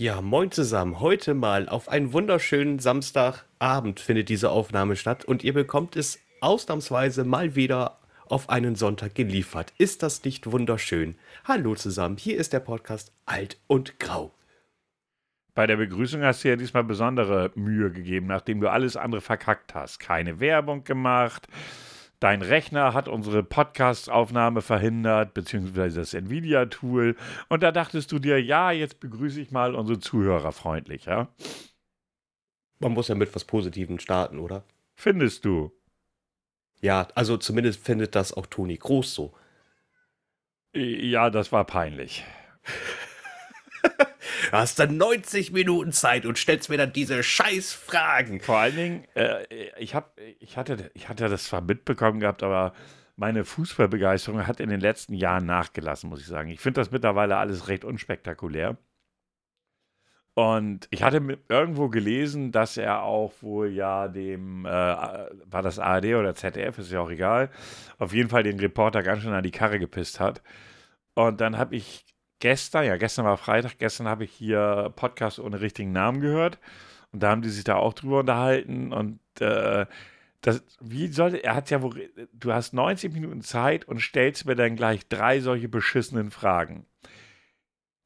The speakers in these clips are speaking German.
Ja, moin zusammen. Heute mal auf einen wunderschönen Samstagabend findet diese Aufnahme statt und ihr bekommt es ausnahmsweise mal wieder auf einen Sonntag geliefert. Ist das nicht wunderschön? Hallo zusammen, hier ist der Podcast Alt und Grau. Bei der Begrüßung hast du ja diesmal besondere Mühe gegeben, nachdem du alles andere verkackt hast. Keine Werbung gemacht. Dein Rechner hat unsere Podcast-Aufnahme verhindert, beziehungsweise das Nvidia-Tool. Und da dachtest du dir, ja, jetzt begrüße ich mal unsere Zuhörer freundlich, ja? Man muss ja mit was Positivem starten, oder? Findest du? Ja, also zumindest findet das auch Toni Groß so. Ja, das war peinlich. Du hast dann 90 Minuten Zeit und stellst mir dann diese scheiß Fragen. Vor allen Dingen, äh, ich, hab, ich, hatte, ich hatte das zwar mitbekommen gehabt, aber meine Fußballbegeisterung hat in den letzten Jahren nachgelassen, muss ich sagen. Ich finde das mittlerweile alles recht unspektakulär. Und ich hatte irgendwo gelesen, dass er auch wohl ja dem, äh, war das ARD oder ZDF, ist ja auch egal, auf jeden Fall den Reporter ganz schön an die Karre gepisst hat. Und dann habe ich gestern, ja, gestern war Freitag, gestern habe ich hier Podcast ohne richtigen Namen gehört. Und da haben die sich da auch drüber unterhalten. Und äh, das, wie sollte, er hat ja wohl, du hast 90 Minuten Zeit und stellst mir dann gleich drei solche beschissenen Fragen.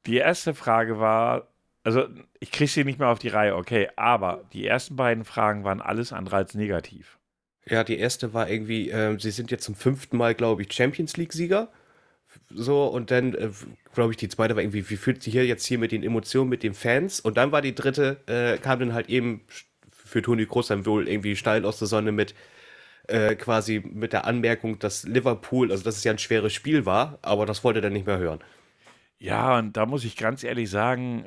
Die erste Frage war, also ich kriege sie nicht mehr auf die Reihe, okay, aber die ersten beiden Fragen waren alles andere als negativ. Ja, die erste war irgendwie, äh, sie sind jetzt zum fünften Mal, glaube ich, Champions League-Sieger. So, und dann, äh, glaube ich, die zweite war irgendwie, wie fühlt sich hier jetzt hier mit den Emotionen, mit den Fans? Und dann war die dritte, äh, kam dann halt eben für Toni Kroos dann wohl irgendwie steil aus der Sonne mit äh, quasi mit der Anmerkung, dass Liverpool, also dass es ja ein schweres Spiel war, aber das wollte er dann nicht mehr hören. Ja, und da muss ich ganz ehrlich sagen,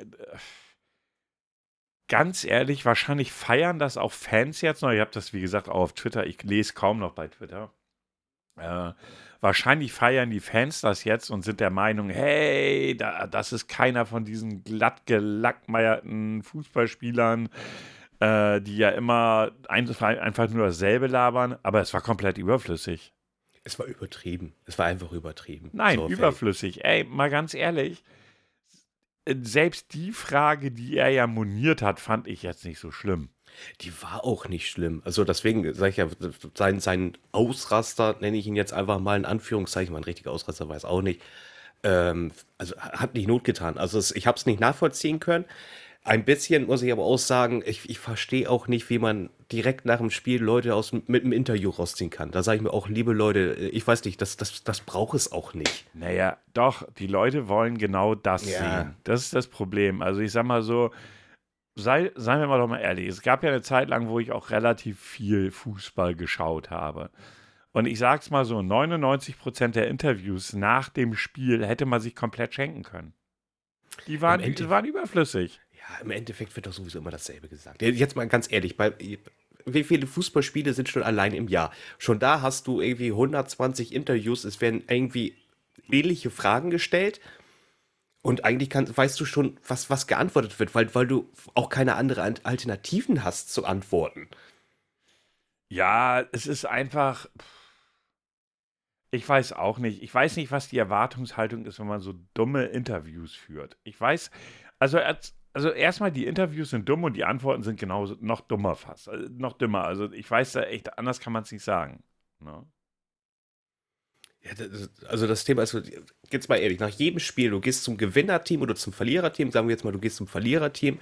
ganz ehrlich, wahrscheinlich feiern das auch Fans jetzt noch. Ich habe das, wie gesagt, auch auf Twitter. Ich lese kaum noch bei Twitter. Äh, wahrscheinlich feiern die Fans das jetzt und sind der Meinung, hey, da, das ist keiner von diesen glatt gelackmeierten Fußballspielern, äh, die ja immer einfach nur dasselbe labern, aber es war komplett überflüssig. Es war übertrieben. Es war einfach übertrieben. Nein, so, überflüssig. Ey, mal ganz ehrlich, selbst die Frage, die er ja moniert hat, fand ich jetzt nicht so schlimm. Die war auch nicht schlimm. Also deswegen sage ich ja, sein, sein Ausraster, nenne ich ihn jetzt einfach mal in Anführungszeichen, mein richtiger Ausraster weiß auch nicht, ähm, also hat nicht Not getan. Also es, ich habe es nicht nachvollziehen können. Ein bisschen muss ich aber auch sagen, ich, ich verstehe auch nicht, wie man direkt nach dem Spiel Leute aus, mit einem Interview rausziehen kann. Da sage ich mir auch, liebe Leute, ich weiß nicht, das, das, das braucht es auch nicht. Naja, doch, die Leute wollen genau das ja. sehen. Das ist das Problem. Also ich sag mal so, sei, seien wir mal doch mal ehrlich, es gab ja eine Zeit lang, wo ich auch relativ viel Fußball geschaut habe. Und ich sag's mal so, 99% der Interviews nach dem Spiel hätte man sich komplett schenken können. Die waren, die waren überflüssig. Ja, im Endeffekt wird doch sowieso immer dasselbe gesagt. Jetzt mal ganz ehrlich, bei, wie viele Fußballspiele sind schon allein im Jahr? Schon da hast du irgendwie 120 Interviews, es werden irgendwie ähnliche Fragen gestellt und eigentlich kann, weißt du schon, was, was geantwortet wird, weil, weil du auch keine anderen Alternativen hast zu antworten. Ja, es ist einfach. Ich weiß auch nicht. Ich weiß nicht, was die Erwartungshaltung ist, wenn man so dumme Interviews führt. Ich weiß, also, also erstmal, die Interviews sind dumm und die Antworten sind genauso noch dummer fast. Also noch dümmer. Also ich weiß da echt, anders kann man es nicht sagen. Ne? Ja, das, also das Thema ist, jetzt mal ehrlich, nach jedem Spiel, du gehst zum Gewinnerteam oder zum Verliererteam, sagen wir jetzt mal, du gehst zum Verliererteam,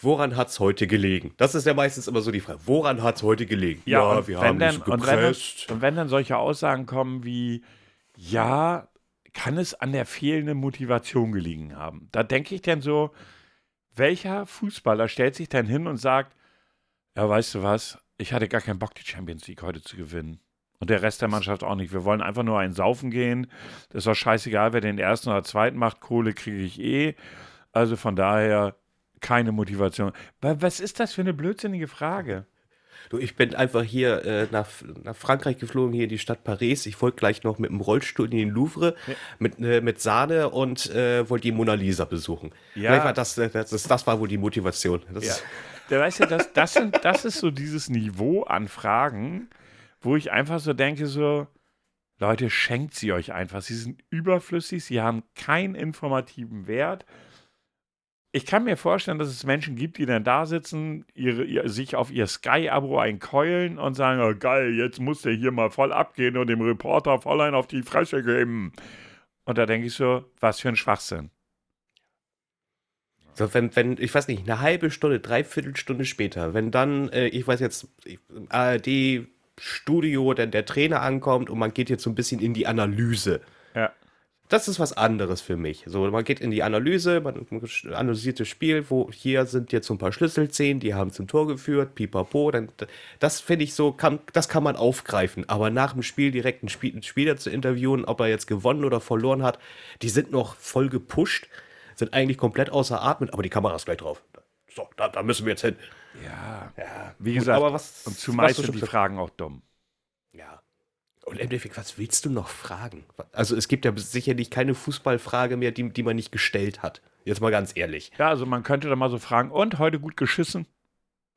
woran hat es heute gelegen? Das ist ja meistens immer so die Frage, woran hat es heute gelegen? Ja, ja wir haben dann, und wenn, und wenn dann solche Aussagen kommen wie, ja, kann es an der fehlenden Motivation gelegen haben? Da denke ich dann so, welcher Fußballer stellt sich dann hin und sagt, ja, weißt du was, ich hatte gar keinen Bock, die Champions League heute zu gewinnen. Und der Rest der Mannschaft auch nicht. Wir wollen einfach nur einen Saufen gehen. Das ist doch scheißegal, wer den ersten oder zweiten macht. Kohle kriege ich eh. Also von daher keine Motivation. Was ist das für eine blödsinnige Frage? Du, ich bin einfach hier äh, nach, nach Frankreich geflogen, hier in die Stadt Paris. Ich wollte gleich noch mit dem Rollstuhl in den Louvre ja. mit, äh, mit Sahne und äh, wollte die Mona Lisa besuchen. Ja. War das, äh, das, das, war wohl die Motivation. Das ja. Der weiß ja, das, das, sind, das ist so dieses Niveau an Fragen, wo ich einfach so denke, so, Leute, schenkt sie euch einfach. Sie sind überflüssig, sie haben keinen informativen Wert. ich kann mir vorstellen, dass es Menschen gibt, die dann da sitzen, ihre, ihr, sich auf ihr Sky-Abo einkeulen und sagen, oh, geil, jetzt muss der hier mal voll abgehen und dem Reporter voll ein auf die Fresse geben. Und da denke ich so, was für ein Schwachsinn. So, wenn, wenn, ich weiß nicht, eine halbe Stunde, dreiviertel Stunde später, wenn dann, äh, ich weiß jetzt, ARD-Studio, dann der Trainer ankommt und man geht jetzt so ein bisschen in die Analyse. Ja. Das ist was anderes für mich. So, man geht in die Analyse, man analysiert das Spiel, wo hier sind jetzt so ein paar Schlüsselszenen, die haben zum Tor geführt, pipapo. Dann, das finde ich so, kann, das kann man aufgreifen. Aber nach dem Spiel direkt einen, Spiel, einen Spieler zu interviewen, ob er jetzt gewonnen oder verloren hat, die sind noch voll gepusht, sind eigentlich komplett außer Atem, aber die Kamera ist gleich drauf. So, da, da müssen wir jetzt hin. Ja, Ja, wie gut, gesagt, aber was, und zumeist sind die schon- Fragen auch dumm. Ja. Und im Endeffekt, was willst du noch fragen? Also es gibt ja sicherlich keine Fußballfrage mehr, die, die man nicht gestellt hat. Jetzt mal ganz ehrlich. Ja, also man könnte da mal so fragen, und heute gut geschissen?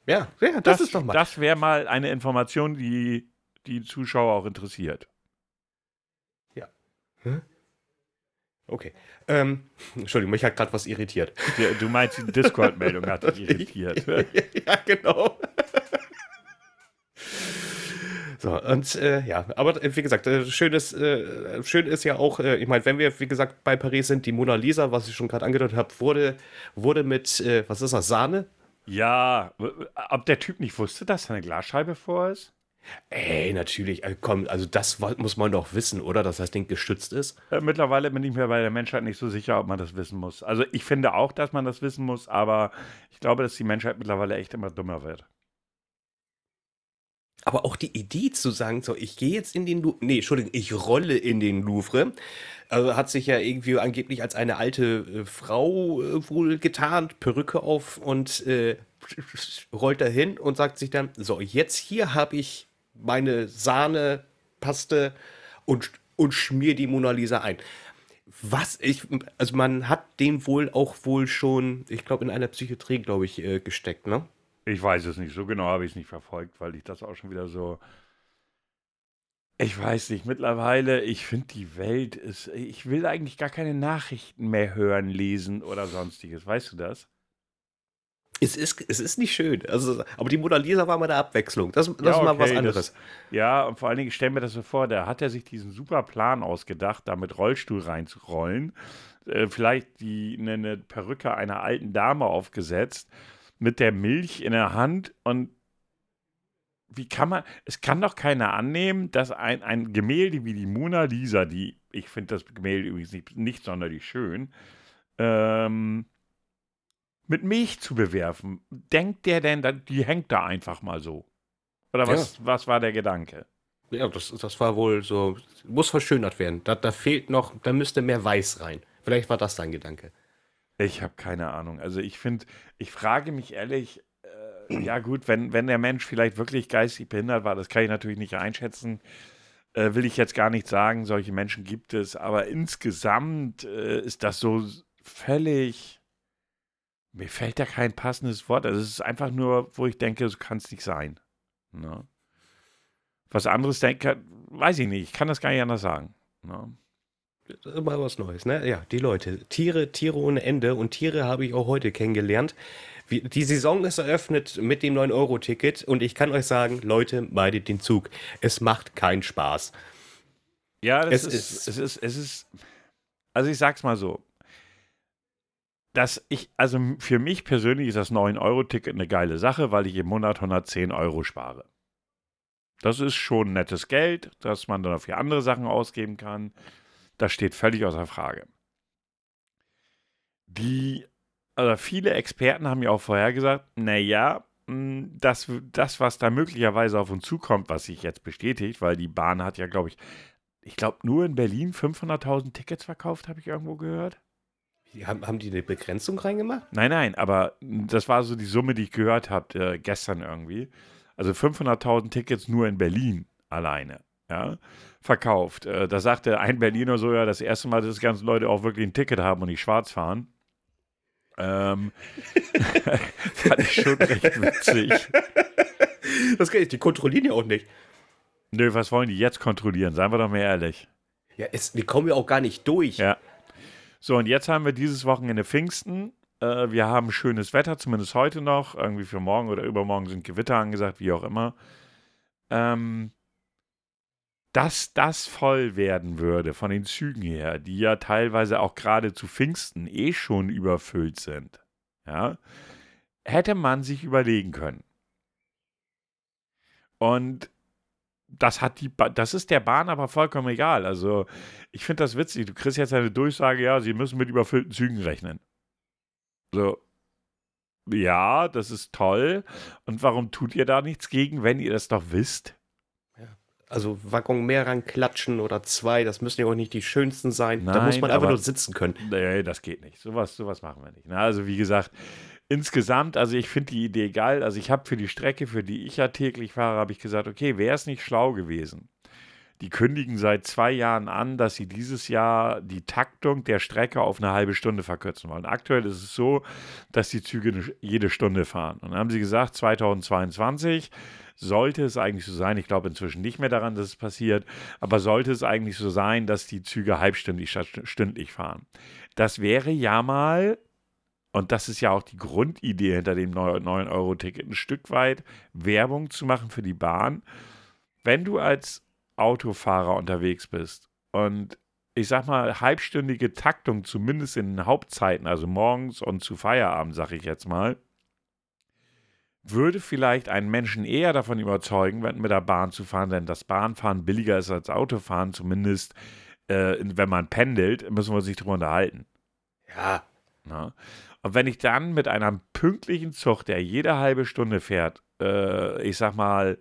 Ja, ja das, ist doch mal. Das wäre mal eine Information, die die Zuschauer auch interessiert. Okay. Ähm, Entschuldigung, mich hat gerade was irritiert. Du meinst, die Discord-Meldung hat dich irritiert. ja, genau. So, und äh, ja, aber äh, wie gesagt, äh, schön, ist, äh, schön ist ja auch, äh, ich meine, wenn wir, wie gesagt, bei Paris sind, die Mona Lisa, was ich schon gerade angedeutet habe, wurde, wurde mit, äh, was ist das, Sahne? Ja, ob der Typ nicht wusste, dass da eine Glasscheibe vor ist? Ey, natürlich, äh, komm, also das wa- muss man doch wissen, oder, dass das Ding gestützt ist? Äh, Mittlerweile bin ich mir bei der Menschheit nicht so sicher, ob man das wissen muss. Also ich finde auch, dass man das wissen muss, aber ich glaube, dass die Menschheit mittlerweile echt immer dümmer wird. Aber auch die Idee zu sagen, so, ich gehe jetzt in den Louvre, nee, Entschuldigung, ich rolle in den Louvre, also hat sich ja irgendwie angeblich als eine alte äh, Frau äh, wohl getarnt, Perücke auf und äh, rollt dahin und sagt sich dann, so, jetzt hier habe ich meine Sahnepaste und, und schmier die Mona Lisa ein. Was ich, also man hat den wohl auch wohl schon, ich glaube, in einer Psychiatrie, glaube ich, äh, gesteckt, ne? Ich weiß es nicht, so genau habe ich es nicht verfolgt, weil ich das auch schon wieder so. Ich weiß nicht, mittlerweile, ich finde die Welt ist. Ich will eigentlich gar keine Nachrichten mehr hören, lesen oder sonstiges. Weißt du das? Es ist, es ist nicht schön. Also, aber die Mona Lisa war mal eine Abwechslung. Das, das ist mal was anderes. Das, ja, und vor allen Dingen, ich stelle mir das so vor, da hat er sich diesen super Plan ausgedacht, da mit Rollstuhl reinzurollen. Äh, vielleicht die, eine, eine Perücke einer alten Dame aufgesetzt, mit der Milch in der Hand und wie kann man, es kann doch keiner annehmen, dass ein, ein Gemälde wie die Mona Lisa, die, ich finde das Gemälde übrigens nicht, nicht sonderlich schön, ähm, mit Milch zu bewerfen. Denkt der denn, die hängt da einfach mal so? Oder was, was war der Gedanke? Ja, das, das war wohl so, muss verschönert werden. Da, da fehlt noch, da müsste mehr Weiß rein. Vielleicht war das dein Gedanke. Ich habe keine Ahnung. Also ich finde, ich frage mich ehrlich, äh, ja gut, wenn, wenn der Mensch vielleicht wirklich geistig behindert war, das kann ich natürlich nicht einschätzen, äh, will ich jetzt gar nicht sagen, solche Menschen gibt es, aber insgesamt äh, ist das so völlig, mir fällt da kein passendes Wort, also es ist einfach nur, wo ich denke, so kann es nicht sein. Ne? Was anderes denke, weiß ich nicht, ich kann das gar nicht anders sagen. Ne? Das ist Immer was Neues, ne? Ja, die Leute. Tiere, Tiere ohne Ende. Und Tiere habe ich auch heute kennengelernt. Die Saison ist eröffnet mit dem 9-Euro-Ticket. Und ich kann euch sagen, Leute, meidet den Zug. Es macht keinen Spaß. Ja, das Es ist, ist- es ist, es ist, also ich sag's mal so, dass ich, also für mich persönlich ist das 9-Euro-Ticket eine geile Sache, weil ich im Monat 110 Euro spare. Das ist schon nettes Geld, das man dann für andere Sachen ausgeben kann. Das steht völlig außer Frage. Die, also viele Experten haben ja auch vorher gesagt, naja, das, das, was da möglicherweise auf uns zukommt, was sich jetzt bestätigt, weil die Bahn hat ja, glaube ich, ich glaube, nur in Berlin 500.000 Tickets verkauft, habe ich irgendwo gehört. Haben, haben die eine Begrenzung reingemacht? Nein, nein, aber das war so die Summe, die ich gehört habe äh, gestern irgendwie. Also 500.000 Tickets nur in Berlin alleine, ja, verkauft. Äh, da sagte ein Berliner so, ja, das erste Mal, dass die ganzen Leute auch wirklich ein Ticket haben und nicht schwarz fahren. Ähm, fand ich schon recht witzig. Das geht. Die kontrollieren ja auch nicht. Nö, was wollen die jetzt kontrollieren? Seien wir doch mal ehrlich. Ja, es, die kommen ja auch gar nicht durch. Ja. So, und jetzt haben wir dieses Wochenende Pfingsten Äh, wir haben schönes Wetter, zumindest heute noch. Irgendwie für morgen oder übermorgen sind Gewitter angesagt, wie auch immer. Ähm, dass das voll werden würde von den Zügen her, die ja teilweise auch gerade zu Pfingsten eh schon überfüllt sind, ja, hätte man sich überlegen können. Und das hat die ba das ist der Bahn aber vollkommen egal. Also, ich finde das witzig. Du kriegst jetzt eine Durchsage, ja, sie müssen mit überfüllten Zügen rechnen. So. Ja, das ist toll. Und warum tut ihr da nichts gegen, wenn ihr das doch wisst? Also Waggon mehr ranklatschen oder zwei, das müssen ja auch nicht die schönsten sein. da Nein, muss man einfach aber- nur sitzen können. Nee, das geht nicht. Sowas, sowas machen wir nicht. Na, also wie gesagt, insgesamt, also ich finde die Idee geil. Also ich habe für die Strecke, für die ich ja täglich fahre, habe ich gesagt, okay, wäre es nicht schlau gewesen. Die kündigen seit zwei Jahren an, dass sie dieses Jahr die Taktung der Strecke auf eine halbe Stunde verkürzen wollen. Aktuell ist es so, dass die Züge jede Stunde fahren. Und dann haben sie gesagt, 2022 sollte es eigentlich so sein, ich glaube inzwischen nicht mehr daran, dass es passiert, aber sollte es eigentlich so sein, dass die Züge halbstündlich statt stündlich fahren. Das wäre ja mal, und das ist ja auch die Grundidee hinter dem 9-Euro-Ticket, ein Stück weit Werbung zu machen für die Bahn. Wenn du als Autofahrer unterwegs bist und ich sag mal, halbstündige Taktung, zumindest in den Hauptzeiten, also morgens und zu Feierabend, sag ich jetzt mal, würde vielleicht einen Menschen eher davon überzeugen, wenn- mit der Bahn zu fahren, denn das Bahnfahren billiger ist als Autofahren, zumindest äh, wenn man pendelt, müssen wir uns nicht drüber unterhalten. Ja, Na? Und wenn ich dann mit einem pünktlichen Zug, der jede halbe Stunde fährt, äh, ich sag mal,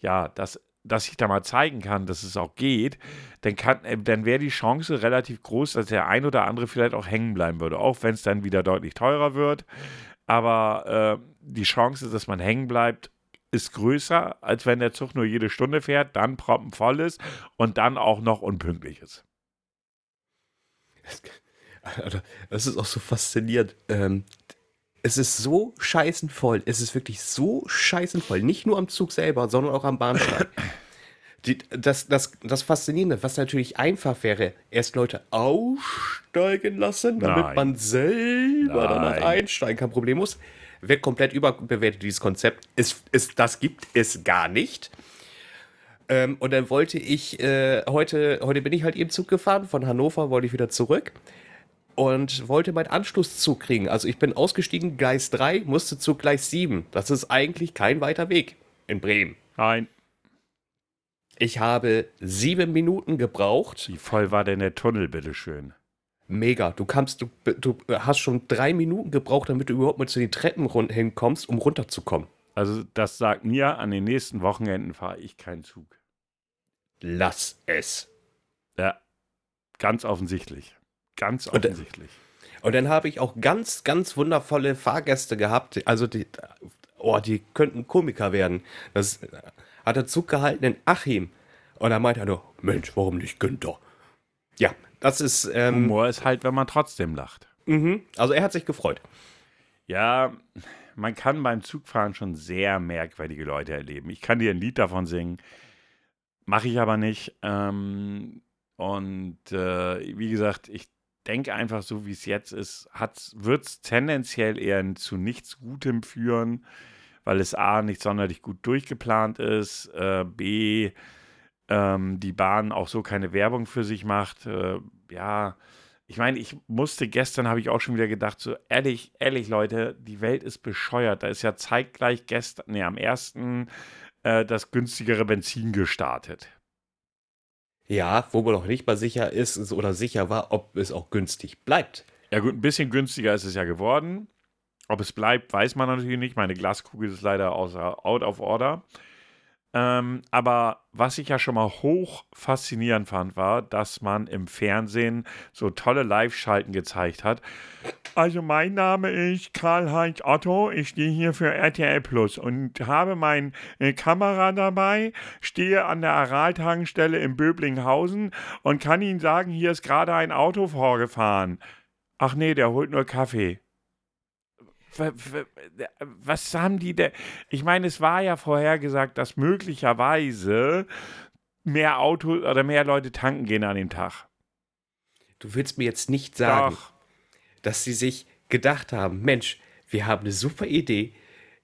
ja, dass, dass ich da mal zeigen kann, dass es auch geht, dann, kann, äh, dann wäre die Chance relativ groß, dass der ein oder andere vielleicht auch hängen bleiben würde, auch wenn es dann wieder deutlich teurer wird. Aber äh, die Chance, dass man hängen bleibt, ist größer, als wenn der Zug nur jede Stunde fährt, dann proppenvoll ist und dann auch noch unpünktlich ist. Alter, das ist auch so faszinierend. Ähm, es ist so scheißenvoll. Es ist wirklich so scheißenvoll. Nicht nur am Zug selber, sondern auch am Bahnsteig. Die, das, das, das Faszinierende, was natürlich einfach wäre, erst Leute aussteigen lassen, damit Nein. man selber danach Nein. einsteigen kann, problemlos. Wird komplett überbewertet, dieses Konzept. Es, es, das gibt es gar nicht. Ähm, und dann wollte ich, äh, heute, heute bin ich halt eben Zug gefahren, von Hannover wollte ich wieder zurück und wollte meinen Anschlusszug kriegen. Also ich bin ausgestiegen, Gleis 3, musste zu Gleis 7. Das ist eigentlich kein weiter Weg in Bremen. Nein. Ich habe sieben Minuten gebraucht. Wie voll war denn der Tunnel, bitteschön? Mega. Du kannst, du, du hast schon drei Minuten gebraucht, damit du überhaupt mal zu den Treppen run hinkommst, um runterzukommen. Also das sagt mir, an den nächsten Wochenenden fahre ich keinen Zug. Lass es. Ja, ganz offensichtlich. Ganz Und, äh, offensichtlich. Und dann habe ich auch ganz, ganz wundervolle Fahrgäste gehabt. Also die, oh, die könnten Komiker werden. Das hat der Zug gehalten in Achim. Und da meinte er nur, Mensch, warum nicht Günther? Ja, das ist, ähm, Humor ist halt, wenn man trotzdem lacht. mhm. also er hat sich gefreut. Ja, man kann beim Zugfahren schon sehr merkwürdige Leute erleben. Ich kann dir ein Lied davon singen, mache ich aber nicht. Ähm, und äh, wie gesagt, ich denke einfach, so wie es jetzt ist, wird es tendenziell eher zu nichts Gutem führen, weil es A nicht sonderlich gut durchgeplant ist, äh, B ähm, die Bahn auch so keine Werbung für sich macht. Äh, ja, ich meine, ich musste gestern, habe ich auch schon wieder gedacht, so ehrlich, ehrlich, Leute, die Welt ist bescheuert. Da ist ja zeitgleich gestern, nee, am ersten äh, das günstigere Benzin gestartet. Ja, wo man noch nicht mal sicher ist oder sicher war, ob es auch günstig bleibt. Ja gut, ein bisschen günstiger ist es ja geworden. Ob es bleibt, weiß man natürlich nicht. Meine Glaskugel ist leider außer out of order. Ähm, aber was ich ja schon mal hoch faszinierend fand, war, dass man im Fernsehen so tolle Live-Schalten gezeigt hat. Also mein Name ist Karl-Heinz Otto, ich stehe hier für RTL Plus und habe meine äh, Kamera dabei, stehe an der Araltankstelle in Böblinghausen und kann Ihnen sagen, hier ist gerade ein Auto vorgefahren. Ach nee, der holt nur Kaffee. Was haben die denn? Ich meine, es war ja vorhergesagt, dass möglicherweise mehr Auto oder mehr Leute tanken gehen an dem Tag. Du willst mir jetzt nicht sagen, Doch. dass sie sich gedacht haben, Mensch, wir haben eine super Idee.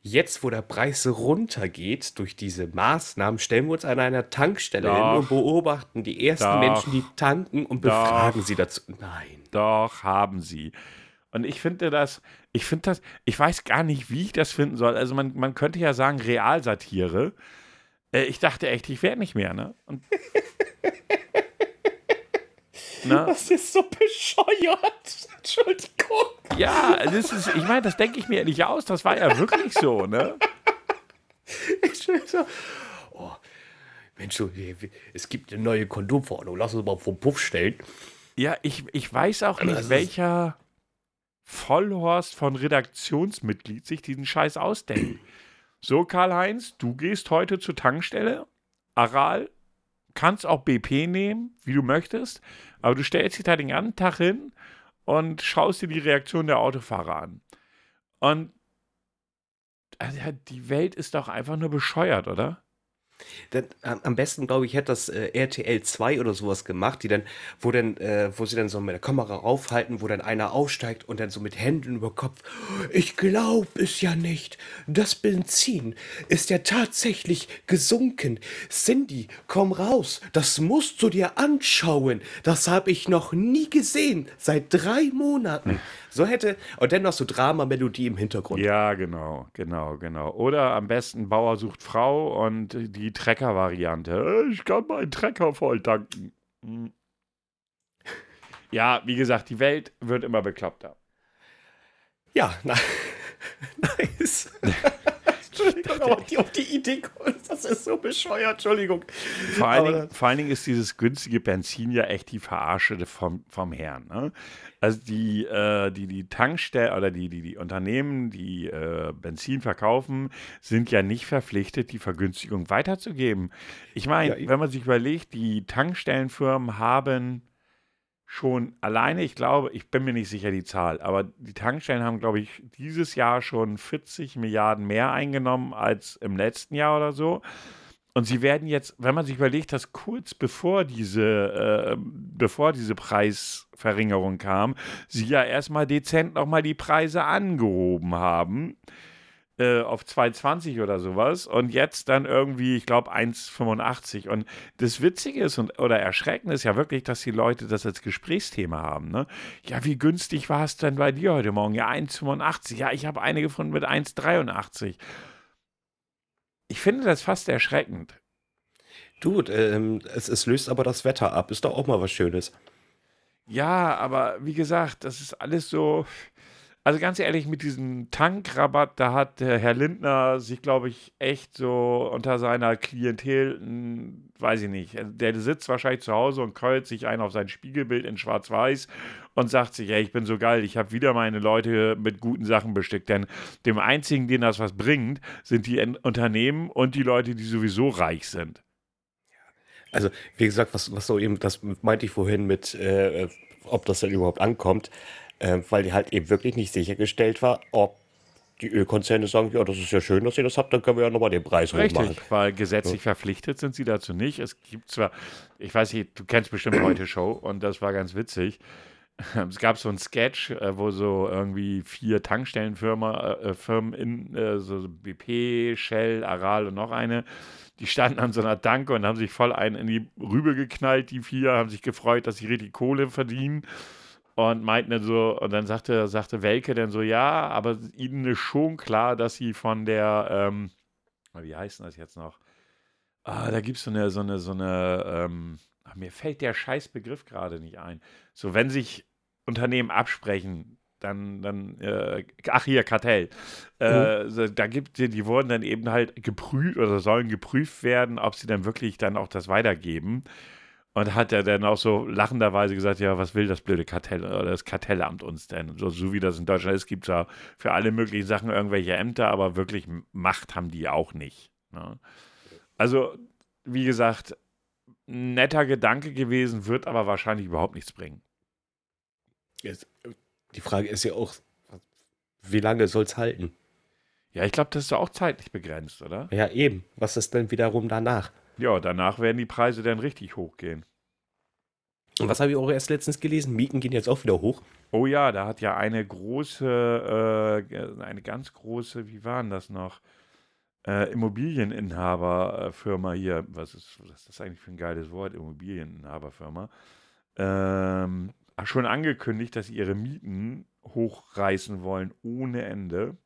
Jetzt, wo der Preis runtergeht durch diese Maßnahmen, stellen wir uns an einer Tankstelle hin Doch. und beobachten die ersten Doch. Menschen, die tanken und befragen sie dazu. Nein. Doch, haben sie. Und ich finde das, ich finde das, ich weiß gar nicht, wie ich das finden soll. Also man, man könnte ja sagen, Realsatire. Äh, ich dachte echt, ich werde nicht mehr, ne? Und, ne? Das ist so bescheuert. Entschuldigung. Ja, das ist, ich meine, das denke ich mir nicht aus. Das war ja wirklich so, ne? Ich so, oh, Mensch, es gibt eine neue Kondomverordnung. Lass uns mal vom Puff stellen. Ja, ich, ich weiß auch Das nicht, welcher Vollhorst von Redaktionsmitglied sich diesen Scheiß ausdenkt. So, Karl-Heinz, du gehst heute zur Tankstelle, Aral, kannst auch BP nehmen, wie du möchtest, aber du stellst dich da den ganzen Tag hin und schaust dir die Reaktion der Autofahrer an. Und also, die Welt ist doch einfach nur bescheuert, oder? Dann, am besten, glaube ich, hätte das äh, RTL 2 oder sowas gemacht, die dann, wo dann, äh, wo sie dann so mit der Kamera raufhalten, wo dann einer aufsteigt und dann so mit Händen über Kopf. Ich glaube es ja nicht. Das Benzin ist ja tatsächlich gesunken. Cindy, komm raus. Das musst du dir anschauen. Das habe ich noch nie gesehen. Seit drei Monaten. So hätte, und dann noch so Drama-Melodie im Hintergrund. Ja, genau, genau, genau. Oder am besten Bauer sucht Frau und die Trecker-Variante. Äh, Ich kann meinen Trecker voll tanken. Hm. Ja, wie gesagt, die Welt wird immer bekloppter. Ja, na, nice. Entschuldigung, aber die auf die Idee kommt, das ist so bescheuert, Entschuldigung. Vor allen, Dingen, vor allen Dingen ist dieses günstige Benzin ja echt die Verarsche vom, vom Herrn. Ne? Also die, äh, die, die Tankstellen oder die, die, die Unternehmen, die äh, Benzin verkaufen, sind ja nicht verpflichtet, die Vergünstigung weiterzugeben. Ich meine, Ja, wenn man sich überlegt, die Tankstellenfirmen haben schon alleine, ich glaube, ich bin mir nicht sicher die Zahl, aber die Tankstellen haben, glaube ich, dieses Jahr schon 40 Milliarden mehr eingenommen als im letzten Jahr oder so. Und sie werden jetzt, wenn man sich überlegt, dass kurz bevor diese, äh, bevor diese Preisverringerung kam, sie ja erstmal dezent nochmal die Preise angehoben haben äh, auf 2,20 oder sowas und jetzt dann irgendwie, ich glaube, 1,85. Und das Witzige ist und, oder Erschreckende ist ja wirklich, dass die Leute das als Gesprächsthema haben. Ne? Ja, wie günstig war es denn bei dir heute Morgen? Ja, 1,85. Ja, ich habe eine gefunden mit 1,83. Ich finde das fast erschreckend. Du, ähm, es, es löst aber das Wetter ab. Ist doch auch mal was Schönes. Ja, aber wie gesagt, das ist alles so. Also ganz ehrlich, mit diesem Tankrabatt, da hat Herr Lindner sich, glaube ich, echt so unter seiner Klientel, hm, weiß ich nicht, der sitzt wahrscheinlich zu Hause und keult sich ein auf sein Spiegelbild in Schwarz-Weiß und sagt sich, ja, ich bin so geil, ich habe wieder meine Leute mit guten Sachen bestückt. Denn dem einzigen, denen das was bringt, sind die En- Unternehmen und die Leute, die sowieso reich sind. Also, wie gesagt, was, was so eben, das meinte ich vorhin mit, äh, ob das denn überhaupt ankommt, äh, weil die halt eben wirklich nicht sichergestellt war, ob die Ölkonzerne sagen, ja, das ist ja schön, dass ihr das habt, dann können wir ja nochmal den Preis hochmachen. Richtig, weil gesetzlich verpflichtet sind sie dazu nicht. Es gibt zwar, ich weiß nicht, du kennst bestimmt heute Show und das war ganz witzig. Es gab so einen Sketch, äh, wo so irgendwie vier Tankstellenfirmen äh, Firmen in äh, so BP, Shell, Aral und noch eine, die standen an so einer Tanke und haben sich voll einen in die Rübe geknallt, die vier, haben sich gefreut, dass sie richtig Kohle verdienen und meinten dann so, und dann sagte, sagte Welke dann so, ja, aber ihnen ist schon klar, dass sie von der, ähm, wie heißt denn das jetzt noch? Ah, da gibt es so eine, so eine, so eine, ähm, ach, mir fällt der Scheißbegriff gerade nicht ein. So, wenn sich Unternehmen absprechen, dann, dann, äh, ach hier, Kartell. Äh, so, da gibt die, die wurden dann eben halt geprüft oder sollen geprüft werden, ob sie dann wirklich dann auch das weitergeben. Und hat er dann auch so lachenderweise gesagt, ja, was will das blöde Kartell oder das Kartellamt uns denn? So, so wie das in Deutschland ist, gibt es ja für alle möglichen Sachen irgendwelche Ämter, aber wirklich Macht haben die auch nicht. Ne? Also, wie gesagt, netter Gedanke gewesen, wird aber wahrscheinlich überhaupt nichts bringen. Jetzt, die Frage ist ja auch, wie lange soll es halten? Ja, ich glaube, das ist doch auch zeitlich begrenzt, oder? Ja, eben. Was ist denn wiederum danach? Ja, danach werden die Preise dann richtig hochgehen. Und was habe ich auch erst letztens gelesen? Mieten gehen jetzt auch wieder hoch. Oh ja, da hat ja eine große, äh, eine ganz große, wie waren das noch? Äh, Immobilieninhaberfirma hier, was ist, was ist das eigentlich für ein geiles Wort? Immobilieninhaberfirma. Ähm, schon angekündigt, dass sie ihre Mieten hochreißen wollen ohne Ende.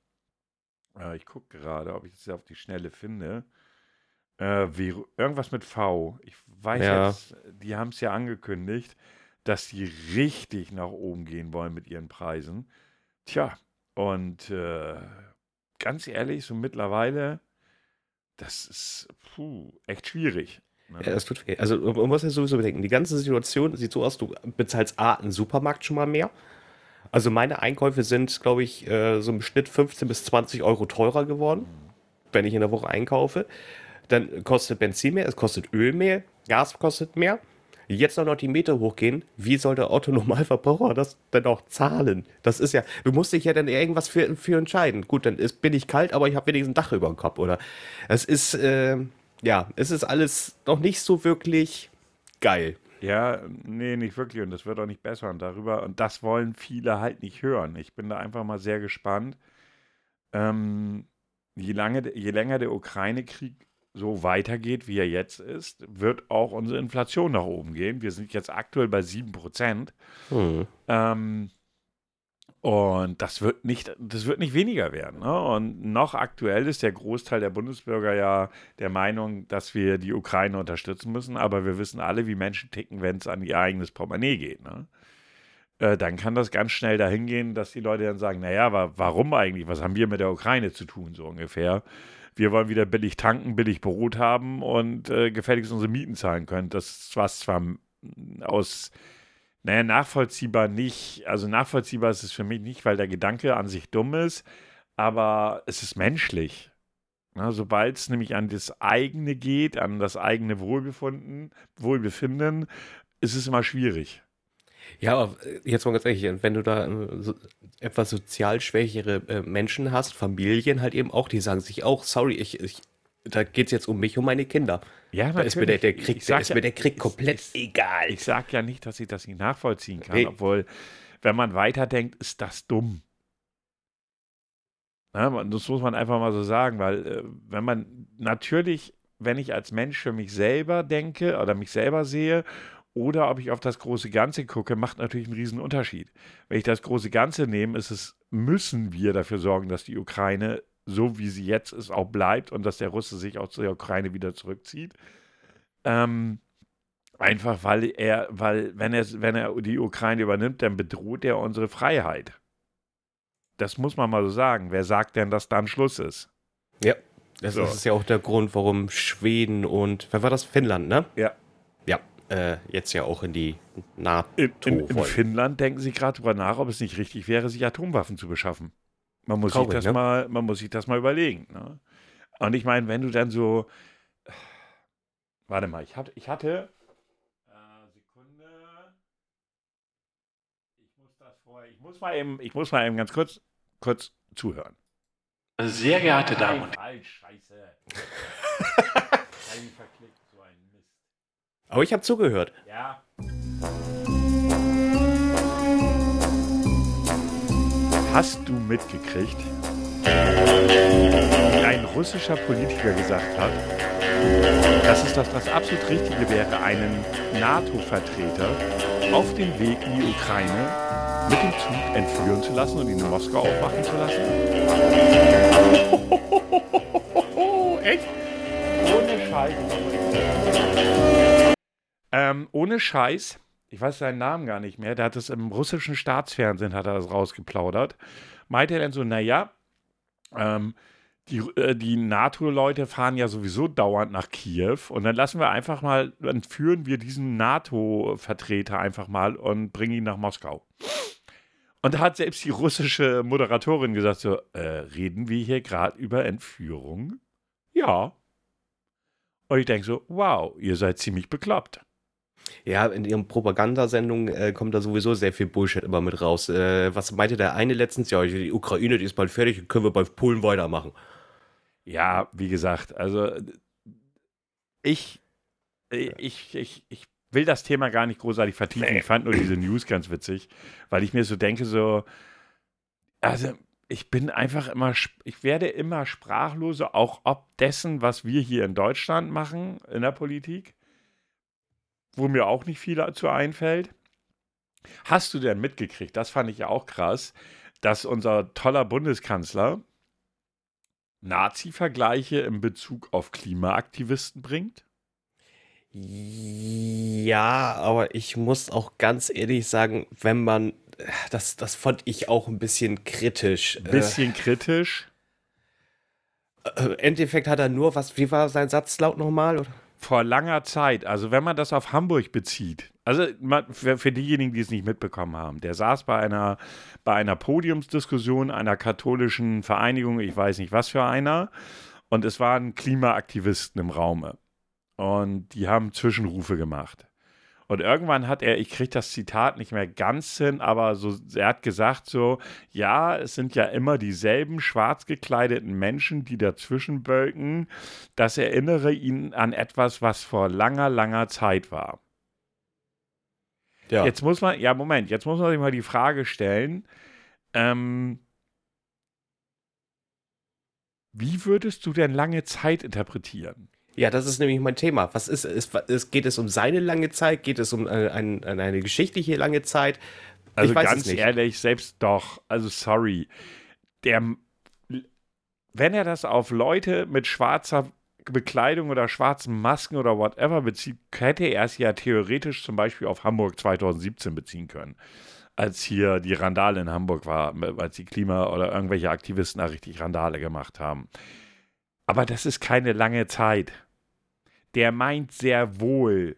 Äh, ich gucke gerade, ob ich das auf die Schnelle finde. Äh, wie, irgendwas mit V. Ich weiß Ja. jetzt, die haben es ja angekündigt, dass die richtig nach oben gehen wollen mit ihren Preisen. Tja, und äh, ganz ehrlich, so mittlerweile, das ist puh, echt schwierig. ne? Ja, das tut weh. Also man muss ja sowieso bedenken, die ganze Situation sieht so aus, du bezahlst A, im Supermarkt schon mal mehr. Also meine Einkäufe sind, glaube ich, äh, so im Schnitt 15 bis 20 Euro teurer geworden, wenn ich in der Woche einkaufe. Dann kostet Benzin mehr, es kostet Öl mehr, Gas kostet mehr. Jetzt noch, noch die Meter hochgehen, wie soll der Otto-Normalverbraucher das denn auch zahlen? Das ist ja, du musst dich ja dann irgendwas für, für entscheiden. Gut, dann ist, bin ich kalt, aber ich habe wenigstens ein Dach über dem Kopf, oder? Es ist, äh, ja, es ist alles noch nicht so wirklich geil. Ja, nee, nicht wirklich. Und das wird auch nicht besser. Und darüber, und das wollen viele halt nicht hören. Ich bin da einfach mal sehr gespannt. Ähm, je, lange, je länger der Ukraine-Krieg so weitergeht, wie er jetzt ist, wird auch unsere Inflation nach oben gehen. Wir sind jetzt aktuell bei 7%. Hm. Ähm, und das wird nicht, das wird nicht weniger werden. Ne? Und noch aktuell ist der Großteil der Bundesbürger ja der Meinung, dass wir die Ukraine unterstützen müssen. Aber wir wissen alle, wie Menschen ticken, wenn es an ihr eigenes Portemonnaie geht. Ne? Äh, dann kann das ganz schnell dahin gehen, dass die Leute dann sagen, naja, wa warum eigentlich? Was haben wir mit der Ukraine zu tun, so ungefähr? Wir wollen wieder billig tanken, billig Brot haben und äh, gefälligst unsere Mieten zahlen können. Das was zwar aus naja, nachvollziehbar nicht. Also nachvollziehbar ist es für mich nicht, weil der Gedanke an sich dumm ist, aber es ist menschlich. Sobald es nämlich an das eigene geht, an das eigene Wohlbefinden, Wohlbefinden, ist es immer schwierig. Ja, aber äh, jetzt mal ganz ehrlich, wenn du da äh, etwas sozial schwächere äh, Menschen hast, Familien halt eben auch, die sagen sich auch, sorry, ich, ich da geht es jetzt um mich, um meine Kinder. Ja, Da ist mir der, der Krieg, sag ist ja- mir der Krieg komplett ich- egal. Ich sage ja nicht, dass ich das nicht nachvollziehen kann, Nee. obwohl, wenn man weiterdenkt, ist das dumm. Na, das muss man einfach mal so sagen, weil äh, wenn man natürlich, wenn ich als Mensch für mich selber denke oder mich selber sehe oder ob ich auf das große Ganze gucke, macht natürlich einen riesen Unterschied. Wenn ich das große Ganze nehme, ist es, müssen wir dafür sorgen, dass die Ukraine so wie sie jetzt ist, auch bleibt und dass der Russe sich auch zur Ukraine wieder zurückzieht. Ähm, einfach weil er, weil wenn er, wenn er die Ukraine übernimmt, dann bedroht er unsere Freiheit. Das muss man mal so sagen. Wer sagt denn, dass dann Schluss ist? Ja, das So. ist ja auch der Grund, warum Schweden und, wer war das? Finnland, ne? Ja. Ja, äh, jetzt ja auch in die NATO In, in, in. Finnland denken sie gerade drüber nach, ob es nicht richtig wäre, sich Atomwaffen zu beschaffen. Man muss, sich Traurig, das ne? mal, man muss sich das mal überlegen. Ne? Und ich meine, wenn du dann so. Warte mal, ich hatte. Ich hatte äh, Sekunde. Ich muss das vorher. Ich muss mal eben, ich muss mal eben ganz kurz, kurz zuhören. Sehr geehrte Damen und Nein, Scheiße. Nein, verklickt, so ein Mist. Aber ich habe zugehört. Ja. Hast du mitgekriegt, wie ein russischer Politiker gesagt hat, dass es das, das absolut Richtige wäre, einen NATO-Vertreter auf dem Weg in die Ukraine mit dem Zug entführen zu lassen und ihn in Moskau aufwachen zu lassen? Oh, echt? Ohne Scheiß. Ähm, ohne Scheiß. Ich weiß seinen Namen gar nicht mehr. Der hat es im russischen Staatsfernsehen hat er das rausgeplaudert. Meinte er dann so, naja, ähm, die, äh, die NATO-Leute fahren ja sowieso dauernd nach Kiew und dann lassen wir einfach mal, dann führen wir diesen NATO-Vertreter einfach mal und bringen ihn nach Moskau. Und da hat selbst die russische Moderatorin gesagt so, äh, reden wir hier gerade über Entführung? Ja. Und ich denke so, wow, ihr seid ziemlich bekloppt. Ja, in ihren Propagandasendungen äh, kommt da sowieso sehr viel Bullshit immer mit raus. Äh, was meinte der eine letztens? Ja, die Ukraine, die ist bald fertig, können wir bei Polen weitermachen. Ja, wie gesagt, also ich, ich, ich, ich will das Thema gar nicht großartig vertiefen. Ich fand nur diese News ganz witzig, weil ich mir so denke, so, also ich bin einfach immer, ich werde immer sprachloser, auch ob dessen, was wir hier in Deutschland machen, in der Politik, wo mir auch nicht viel dazu einfällt. Hast du denn mitgekriegt, das fand ich ja auch krass, dass unser toller Bundeskanzler Nazi-Vergleiche in Bezug auf Klimaaktivisten bringt? Ja, aber ich muss auch ganz ehrlich sagen, wenn man, das, das fand ich auch ein bisschen kritisch. Ein bisschen äh, kritisch? Äh, Im Endeffekt hat er nur, was, wie war sein Satz laut nochmal? Oder? Vor langer Zeit, also wenn man das auf Hamburg bezieht, also für, diejenigen, die es nicht mitbekommen haben, der saß bei einer, bei einer Podiumsdiskussion einer katholischen Vereinigung, ich weiß nicht was für einer, und es waren Klimaaktivisten im Raume. Und die haben Zwischenrufe gemacht. Und irgendwann hat er, ich kriege das Zitat nicht mehr ganz hin, aber so, er hat gesagt so, ja, es sind ja immer dieselben schwarz gekleideten Menschen, die dazwischen bölken. Das erinnere ihn an etwas, was vor langer, langer Zeit war. Ja. Jetzt muss man, ja, Moment, jetzt muss man sich mal die Frage stellen, ähm, wie würdest du denn lange Zeit interpretieren? Ja, das ist nämlich mein Thema. Was ist, ist, ist geht es um seine lange Zeit? Geht es um äh, ein, eine geschichtliche lange Zeit? Also ganz ehrlich, selbst doch. Also sorry. Der, wenn er das auf Leute mit schwarzer Bekleidung oder schwarzen Masken oder whatever bezieht, hätte er es ja theoretisch zum Beispiel auf Hamburg 2017 beziehen können. Als hier die Randale in Hamburg war, als die Klima- oder irgendwelche Aktivisten da richtig Randale gemacht haben. Aber das ist keine lange Zeit. Der meint sehr wohl,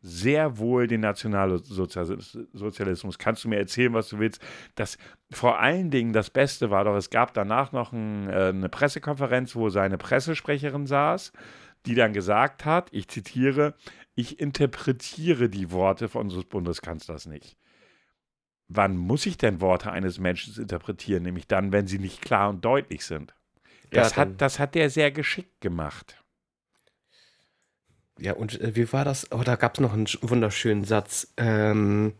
sehr wohl den Nationalsozialismus. Kannst du mir erzählen, was du willst? Das vor allen Dingen das Beste war doch, es gab danach noch ein, äh, eine Pressekonferenz, wo seine Pressesprecherin saß, die dann gesagt hat, ich zitiere, ich interpretiere die Worte von unseres Bundeskanzlers nicht. Wann muss ich denn Worte eines Menschen interpretieren? Nämlich dann, wenn sie nicht klar und deutlich sind. Das, ja, hat, das hat der sehr geschickt gemacht. Ja, und äh, wie war das? Oh, da gab es noch einen wunderschönen Satz. Ähm,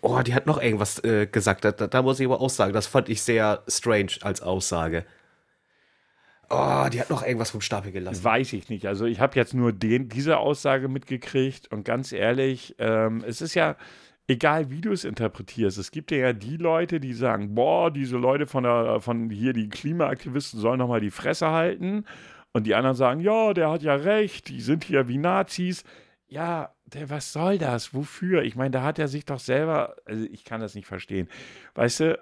oh, die hat noch irgendwas äh, gesagt. Da, da, muss ich aber auch sagen, das fand ich sehr strange als Aussage. Oh, die hat noch irgendwas vom Stapel gelassen. Weiß ich nicht. Also ich habe jetzt nur den, diese Aussage mitgekriegt und ganz ehrlich, ähm, es ist ja, egal wie du es interpretierst, es gibt ja die Leute, die sagen, boah, diese Leute von, der, von hier, die Klimaaktivisten sollen nochmal die Fresse halten. Und die anderen sagen, ja, der hat ja recht, die sind hier wie Nazis. Ja, der, was soll das? Wofür? Ich meine, da hat er sich doch selber, also ich kann das nicht verstehen. Weißt du,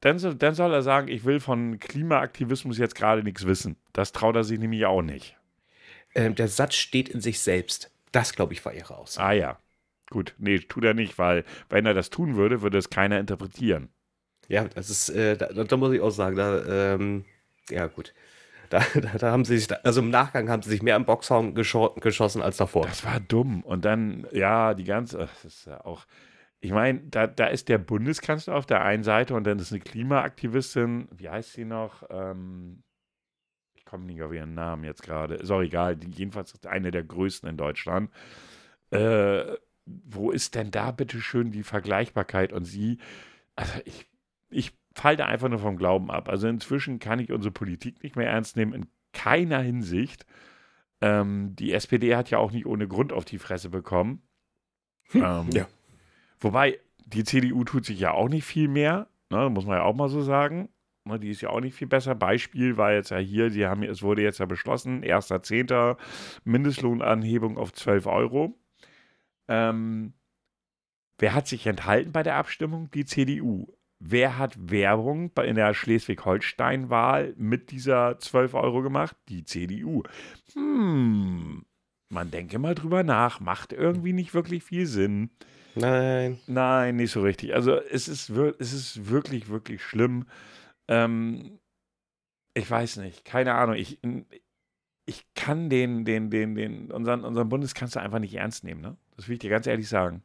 dann, dann soll er sagen, ich will von Klimaaktivismus jetzt gerade nichts wissen. Das traut er sich nämlich auch nicht. Ähm, der Satz steht in sich selbst. Das, glaube ich, war ihre Aussage. Ah ja. Gut, nee, tut er nicht, weil wenn er das tun würde, würde es keiner interpretieren. Ja, das ist, äh, da, da, muss ich auch sagen, da, ähm, ja gut. Da, da, da, haben sie sich, also im Nachgang haben sie sich mehr im Boxhorn gescho geschossen als davor. Das war dumm. Und dann, ja, die ganze, das ist ja auch, ich meine, da, da ist der Bundeskanzler auf der einen Seite und dann ist eine Klimaaktivistin, wie heißt sie noch? Ähm, ich komme nicht auf ihren Namen jetzt gerade, ist auch egal, jedenfalls eine der größten in Deutschland. Äh, wo ist denn da bitte schön die Vergleichbarkeit? Und sie, also ich, ich falle da einfach nur vom Glauben ab. Also inzwischen kann ich unsere Politik nicht mehr ernst nehmen, in keiner Hinsicht. Ähm, die SPD hat ja auch nicht ohne Grund auf die Fresse bekommen. Hm, ähm, ja. Wobei, die CDU tut sich ja auch nicht viel mehr, ne, muss man ja auch mal so sagen. Ne, die ist ja auch nicht viel besser. Beispiel war jetzt ja hier, sie haben, es wurde jetzt ja beschlossen, 1.10. Mindestlohnanhebung auf 12 Euro. Ähm, wer hat sich enthalten bei der Abstimmung? Die CDU. Wer hat Werbung in der Schleswig-Holstein-Wahl mit dieser 12 Euro gemacht? Die CDU. Hm, man denke mal drüber nach. Macht irgendwie nicht wirklich viel Sinn. Nein. Nein, nicht so richtig. Also es ist, es ist wirklich, wirklich schlimm. Ähm, ich weiß nicht, keine Ahnung. Ich, ich kann den, den, den, den, unseren, unseren Bundeskanzler einfach nicht ernst nehmen, ne? Das will ich dir ganz ehrlich sagen.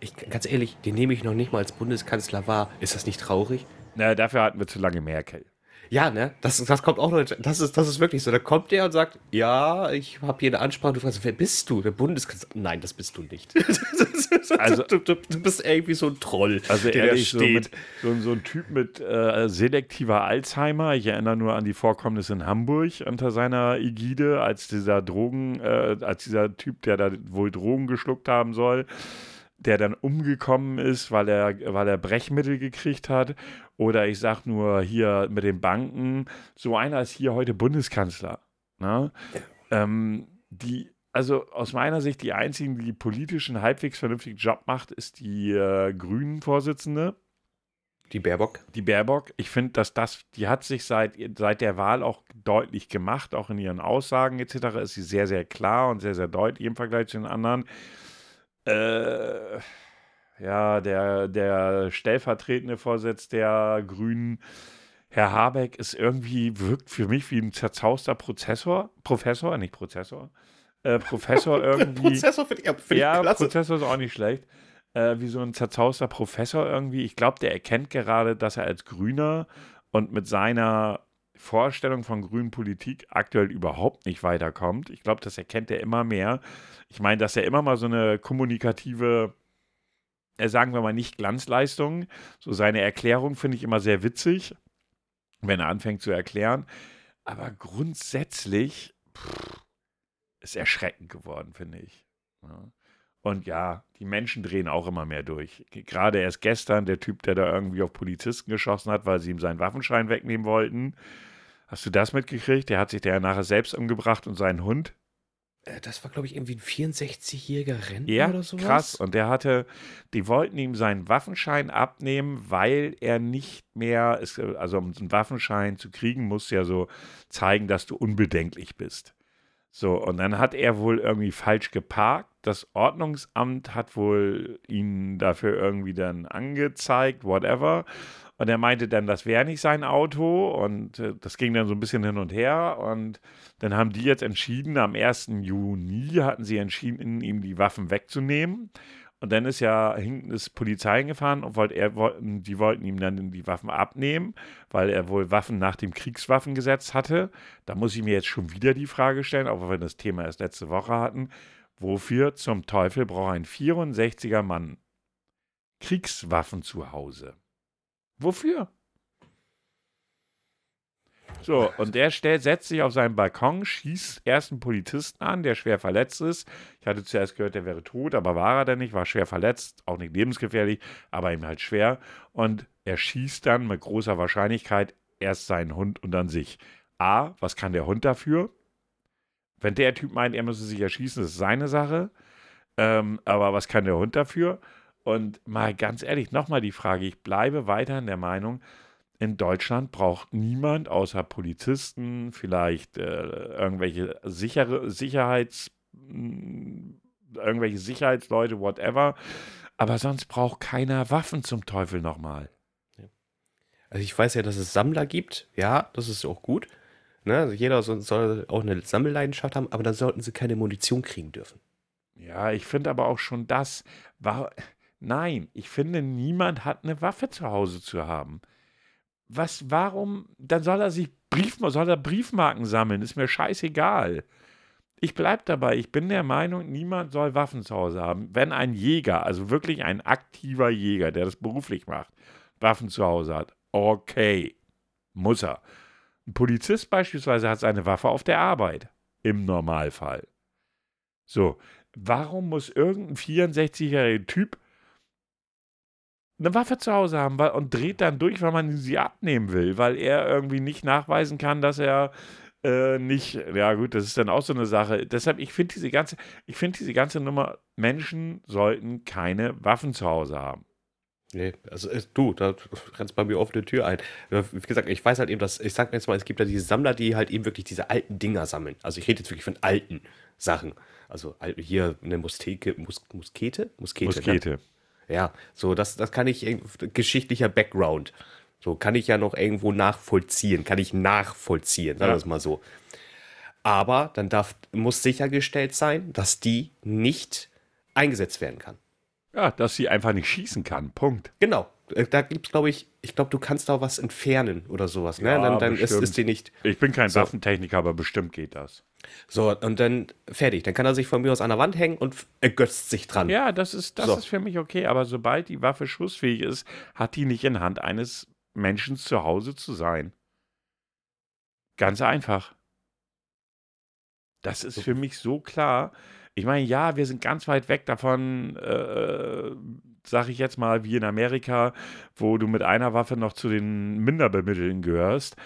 Ich, ganz ehrlich, den nehme ich noch nicht mal als Bundeskanzler wahr. Ist das nicht traurig? Na, dafür hatten wir zu lange Merkel. Ja, ne? Das, das kommt auch noch. Das ist, das ist wirklich so. Da kommt der und sagt: Ja, ich habe hier eine Ansprache. Du fragst, wer bist du? Der Bundeskanzler. Nein, das bist du nicht. also, du, du, du, bist irgendwie so ein Troll. Also, der ehrlich. So, mit, so, so, ein Typ mit äh, selektiver Alzheimer. Ich erinnere nur an die Vorkommnisse in Hamburg unter seiner Ägide, als dieser Drogen, äh, als dieser Typ, der da wohl Drogen geschluckt haben soll der dann umgekommen ist, weil er, weil er Brechmittel gekriegt hat. Oder ich sag nur hier mit den Banken, so einer ist hier heute Bundeskanzler. Ne? Ähm, die, also aus meiner Sicht, die einzigen, die politischen halbwegs vernünftigen Job macht, ist die äh, Grünen-Vorsitzende. Die Baerbock? Die Baerbock. Ich finde, dass das, die hat sich seit, seit der Wahl auch deutlich gemacht, auch in ihren Aussagen etc. ist sie sehr, sehr klar und sehr, sehr deutlich im Vergleich zu den anderen. Äh, ja, der, der stellvertretende Vorsitz der Grünen, Herr Habeck, ist irgendwie, wirkt für mich wie ein zerzauster Prozessor, Professor, nicht Prozessor, äh, Professor irgendwie. Prozessor finde ich, find ja, klasse. Prozessor ist auch nicht schlecht. Äh, wie so ein zerzauster Professor irgendwie. Ich glaube, der erkennt gerade, dass er als Grüner und mit seiner Vorstellung von grünen Politik aktuell überhaupt nicht weiterkommt. Ich glaube, das erkennt er immer mehr. Ich meine, dass er immer mal so eine kommunikative, äh, sagen wir mal nicht Glanzleistung, so seine Erklärung finde ich immer sehr witzig, wenn er anfängt zu erklären. Aber grundsätzlich pff, ist erschreckend geworden, finde ich. Ja. Und ja, die Menschen drehen auch immer mehr durch. Gerade erst gestern der Typ, der da irgendwie auf Polizisten geschossen hat, weil sie ihm seinen Waffenschein wegnehmen wollten. Hast du das mitgekriegt? Der hat sich der nachher selbst umgebracht und seinen Hund. Äh, das war, glaube ich, irgendwie ein 64-jähriger Rentner ja, oder sowas. Krass. Und der hatte, die wollten ihm seinen Waffenschein abnehmen, weil er nicht mehr, also um einen Waffenschein zu kriegen, muss ja so zeigen, dass du unbedenklich bist. So, und dann hat er wohl irgendwie falsch geparkt. Das Ordnungsamt hat wohl ihn dafür irgendwie dann angezeigt, whatever. Und er meinte dann, das wäre nicht sein Auto und äh, das ging dann so ein bisschen hin und her und dann haben die jetzt entschieden, am 1. Juni hatten sie entschieden, ihm die Waffen wegzunehmen. Und dann ist ja hinten ist Polizei gefahren und wollt, er, die wollten ihm dann die Waffen abnehmen, weil er wohl Waffen nach dem Kriegswaffengesetz hatte. Da muss ich mir jetzt schon wieder die Frage stellen, auch wenn wir das Thema erst letzte Woche hatten. Wofür zum Teufel braucht ein 64er Mann Kriegswaffen zu Hause? Wofür? So, und der stellt, setzt sich auf seinen Balkon, schießt erst einen Polizisten an, der schwer verletzt ist. Ich hatte zuerst gehört, der wäre tot, aber war er denn nicht, war schwer verletzt, auch nicht lebensgefährlich, aber ihm halt schwer. Und er schießt dann mit großer Wahrscheinlichkeit erst seinen Hund und dann sich. A, was kann der Hund dafür? Wenn der Typ meint, er müsse sich erschießen, das ist seine Sache. Ähm, aber was kann der Hund dafür? Und mal ganz ehrlich, nochmal die Frage, ich bleibe weiterhin der Meinung, in Deutschland braucht niemand außer Polizisten, vielleicht äh, irgendwelche sichere Sicherheits hm, irgendwelche Sicherheitsleute, whatever, aber sonst braucht keiner Waffen zum Teufel nochmal. Also ich weiß ja, dass es Sammler gibt, ja, das ist auch gut. Ne? Also jeder soll, soll auch eine Sammelleidenschaft haben, aber dann sollten sie keine Munition kriegen dürfen. Ja, ich finde aber auch schon das war Nein, ich finde, niemand hat eine Waffe zu Hause zu haben. Was, warum? Dann soll er sich Brief, soll er Briefmarken sammeln, ist mir scheißegal. Ich bleibe dabei, ich bin der Meinung, niemand soll Waffen zu Hause haben. Wenn ein Jäger, also wirklich ein aktiver Jäger, der das beruflich macht, Waffen zu Hause hat, okay, muss er. Ein Polizist beispielsweise hat seine Waffe auf der Arbeit, im Normalfall. So, warum muss irgendein 64-jähriger Typ eine Waffe zu Hause haben und dreht dann durch, weil man sie abnehmen will, weil er irgendwie nicht nachweisen kann, dass er äh, nicht, ja gut, das ist dann auch so eine Sache. Deshalb, ich finde diese ganze, ich finde diese ganze Nummer, Menschen sollten keine Waffen zu Hause haben. Nee, also äh, du, da rennst bei mir offene Tür ein. Wie gesagt, ich weiß halt eben, dass, ich sag mir jetzt mal, es gibt ja diese Sammler, die halt eben wirklich diese alten Dinger sammeln. Also ich rede jetzt wirklich von alten Sachen. Also hier eine Musteke, Mus Muskete? Muskete. Muskete. Ne? Ja, so, das, das kann ich, geschichtlicher Background. So, kann ich ja noch irgendwo nachvollziehen, kann ich nachvollziehen, sagen wir es mal so. Aber dann darf, muss sichergestellt sein, dass die nicht eingesetzt werden kann. Ja, dass sie einfach nicht schießen kann. Punkt. Genau. Äh, Da gibt es, glaube ich, ich glaube, du kannst da was entfernen oder sowas. Ne? Ja, dann dann ist, ist die nicht. Ich bin kein So. Waffentechniker, aber bestimmt geht das. So, und dann fertig. Dann kann er sich von mir aus an der Wand hängen und ergötzt sich dran. Ja, das ist, das So. ist für mich okay, aber sobald die Waffe schussfähig ist, hat die nicht in Hand eines Menschen zu Hause zu sein. Ganz einfach. Das ist für mich so klar. Ich meine, ja, wir sind ganz weit weg davon, äh, sag ich jetzt mal, wie in Amerika, wo du mit einer Waffe noch zu den Minderbemittelten gehörst.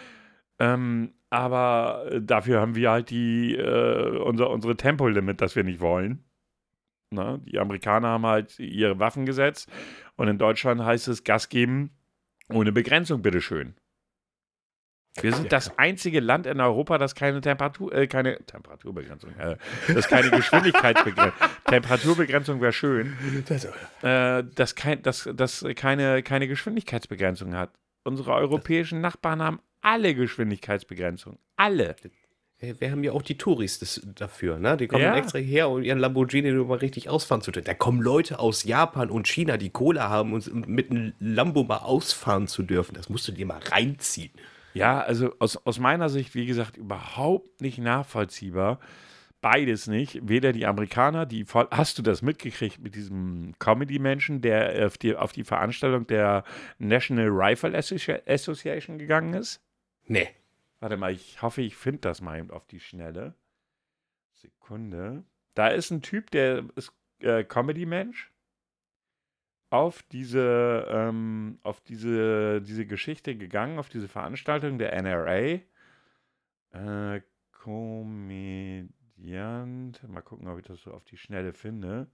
Ähm, aber äh, dafür haben wir halt die, äh, unser, unsere Tempolimit, das wir nicht wollen. Ne? Die Amerikaner haben halt ihre Waffengesetz und in Deutschland heißt es Gas geben ohne Begrenzung, bitteschön. Wir sind das einzige Land in Europa, das keine Temperatur, äh, keine Temperaturbegrenzung, äh, das keine Geschwindigkeitsbegrenzung, Temperaturbegrenzung wäre schön, äh, das, kein, das, das keine, keine Geschwindigkeitsbegrenzung hat. Unsere europäischen Nachbarn haben alle Geschwindigkeitsbegrenzungen. Alle. Äh, Wir haben ja auch die Touris das, dafür, ne? Die kommen Ja. extra her, um ihren Lamborghini mal richtig ausfahren zu dürfen. Da kommen Leute aus Japan und China, die Cola haben und mit einem Lambo mal ausfahren zu dürfen. Das musst du dir mal reinziehen. Ja, also aus, aus meiner Sicht, wie gesagt, überhaupt nicht nachvollziehbar. Beides nicht. Weder die Amerikaner, die voll. Hast du das mitgekriegt mit diesem Comedy-Menschen, der auf die, auf die Veranstaltung der National Rifle Associ- Association gegangen ist? Nee. Warte mal, ich hoffe, ich finde das mal auf die Schnelle. Sekunde. Da ist ein Typ, der ist äh, Comedy-Mensch. Auf diese, ähm, auf diese, diese Geschichte gegangen, auf diese Veranstaltung der NRA. Äh. Mal gucken, ob ich das so auf die Schnelle finde.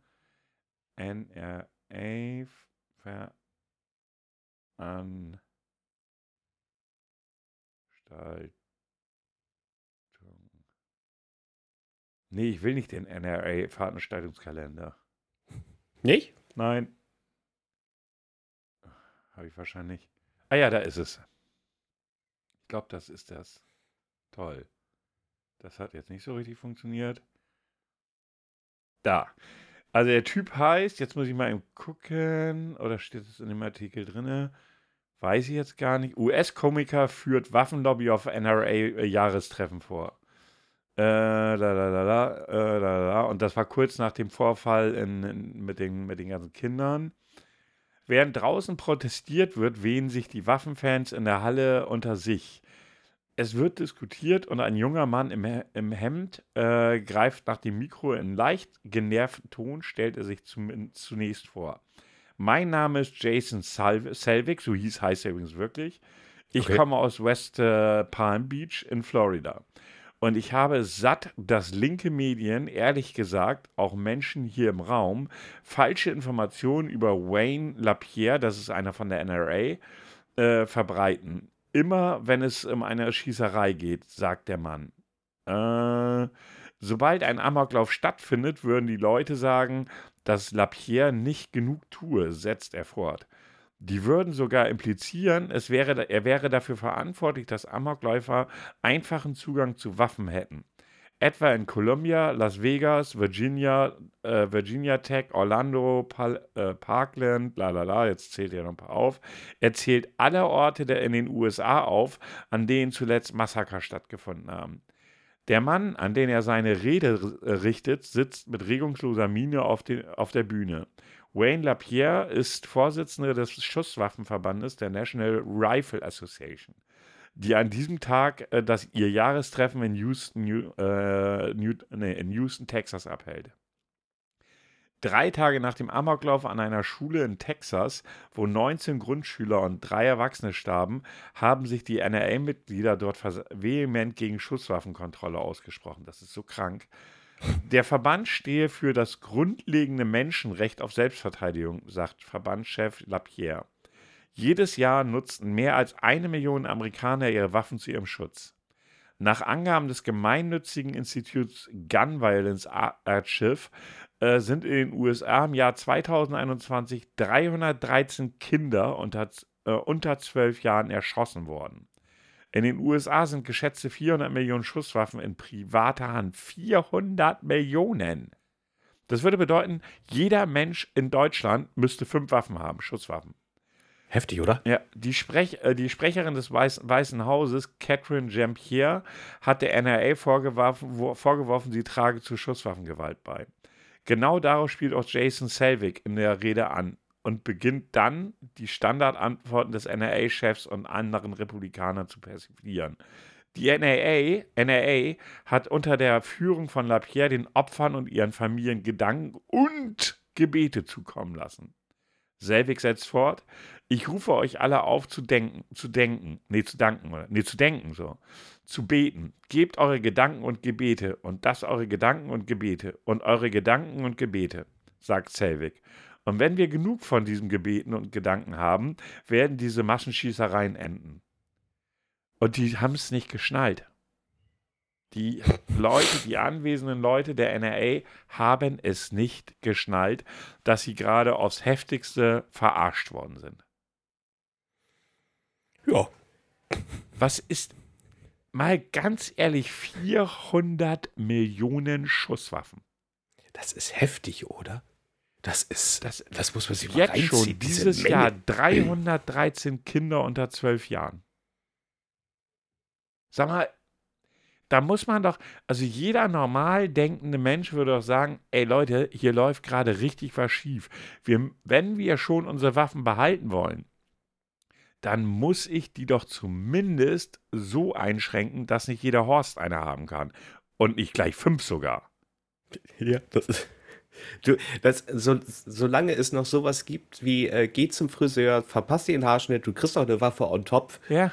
NRA Veranstaltung. Nee, ich will nicht den NRA-Veranstaltungskalender. Nicht? Nein. Habe ich wahrscheinlich. Ah ja, da ist es. Ich glaube, das ist das. Toll. Das hat jetzt nicht so richtig funktioniert. Da. Also der Typ heißt, jetzt muss ich mal eben gucken, oder steht es in dem Artikel drinne? Weiß ich jetzt gar nicht. US-Komiker führt Waffenlobby auf NRA-Jahrestreffen vor. Äh, la, la, la, la, äh, la, la. Und das war kurz nach dem Vorfall in, in, mit, den, mit den ganzen Kindern. Während draußen protestiert wird, wehen sich die Waffenfans in der Halle unter sich. Es wird diskutiert und ein junger Mann im, im Hemd äh, greift nach dem Mikro in leicht genervten Ton, stellt er sich zum, zunächst vor. Mein Name ist Jason Salv Selvig, so hieß heißt er übrigens wirklich. Ich Okay. komme aus West äh, Palm Beach in Florida. Und ich habe satt, dass linke Medien, ehrlich gesagt, auch Menschen hier im Raum, falsche Informationen über Wayne Lapierre, das ist einer von der NRA, äh, verbreiten. Immer wenn es um eine Schießerei geht, sagt der Mann. Äh, sobald ein Amoklauf stattfindet, würden die Leute sagen, dass Lapierre nicht genug tue, setzt er fort. Die würden sogar implizieren, es wäre, er wäre dafür verantwortlich, dass Amokläufer einfachen Zugang zu Waffen hätten. Etwa in Columbia, Las Vegas, Virginia, äh, Virginia Tech, Orlando, Pal äh, Parkland, la la la, jetzt zählt er noch ein paar auf. Er zählt alle Orte der in den USA auf, an denen zuletzt Massaker stattgefunden haben. Der Mann, an den er seine Rede äh, richtet, sitzt mit regungsloser Miene auf, den, auf der Bühne. Wayne Lapierre ist Vorsitzender des Schusswaffenverbandes der National Rifle Association, die an diesem Tag äh, das ihr Jahrestreffen in Houston, New, äh, New, nee, in Houston, Texas abhält. Drei Tage nach dem Amoklauf an einer Schule in Texas, wo 19 Grundschüler und drei Erwachsene starben, haben sich die NRA-Mitglieder dort vehement gegen Schusswaffenkontrolle ausgesprochen. Das ist so krank. Der Verband stehe für das grundlegende Menschenrecht auf Selbstverteidigung, sagt Verbandschef Lapierre. Jedes Jahr nutzten mehr als eine Million Amerikaner ihre Waffen zu ihrem Schutz. Nach Angaben des gemeinnützigen Instituts Gun Violence Archive äh, sind in den USA im Jahr 2021 313 Kinder unter, äh, unter 12 Jahren erschossen worden. In den USA sind geschätzte 400 Millionen Schusswaffen in privater Hand. 400 Millionen! Das würde bedeuten, jeder Mensch in Deutschland müsste fünf Waffen haben, Schusswaffen. Heftig, oder? Ja, die, Sprech, äh, die Sprecherin des Weiß, Weißen Hauses, Catherine Jean-Pierre, hat der NRA vorgeworfen, wo, vorgeworfen, sie trage zu Schusswaffengewalt bei. Genau darauf spielt auch Jason Selvig in der Rede an und beginnt dann, die Standardantworten des NRA-Chefs und anderen Republikanern zu persiflieren. Die NRA, NRA hat unter der Führung von Lapierre den Opfern und ihren Familien Gedanken und Gebete zukommen lassen. Selvig setzt fort, ich rufe euch alle auf zu denken, zu denken, nee, zu danken, oder, nee, zu denken, so, zu beten. Gebt eure Gedanken und Gebete und das eure Gedanken und Gebete und eure Gedanken und Gebete, sagt Selvig. Und wenn wir genug von diesen Gebeten und Gedanken haben, werden diese Massenschießereien enden. Und die haben es nicht geschnallt. Die Leute, die anwesenden Leute der NRA haben es nicht geschnallt, dass sie gerade aufs heftigste verarscht worden sind. Ja. Was ist, mal ganz ehrlich, 400 Millionen Schusswaffen? Das ist heftig, oder? Das ist, Das- das, muss man sich mal Jetzt reinziehen. schon, diese dieses Menge. Jahr 313 Kinder unter 12 Jahren. Sag mal, da muss man doch, also jeder normal denkende Mensch würde doch sagen, ey Leute, hier läuft gerade richtig was schief. Wir, wenn wir schon unsere Waffen behalten wollen, dann muss ich die doch zumindest so einschränken, dass nicht jeder Horst eine haben kann. Und nicht gleich fünf sogar. Ja, das ist. Du, das, so, solange es noch sowas gibt wie, äh, geh zum Friseur, verpasst dir den Haarschnitt, du kriegst auch eine Waffe on top, Ja,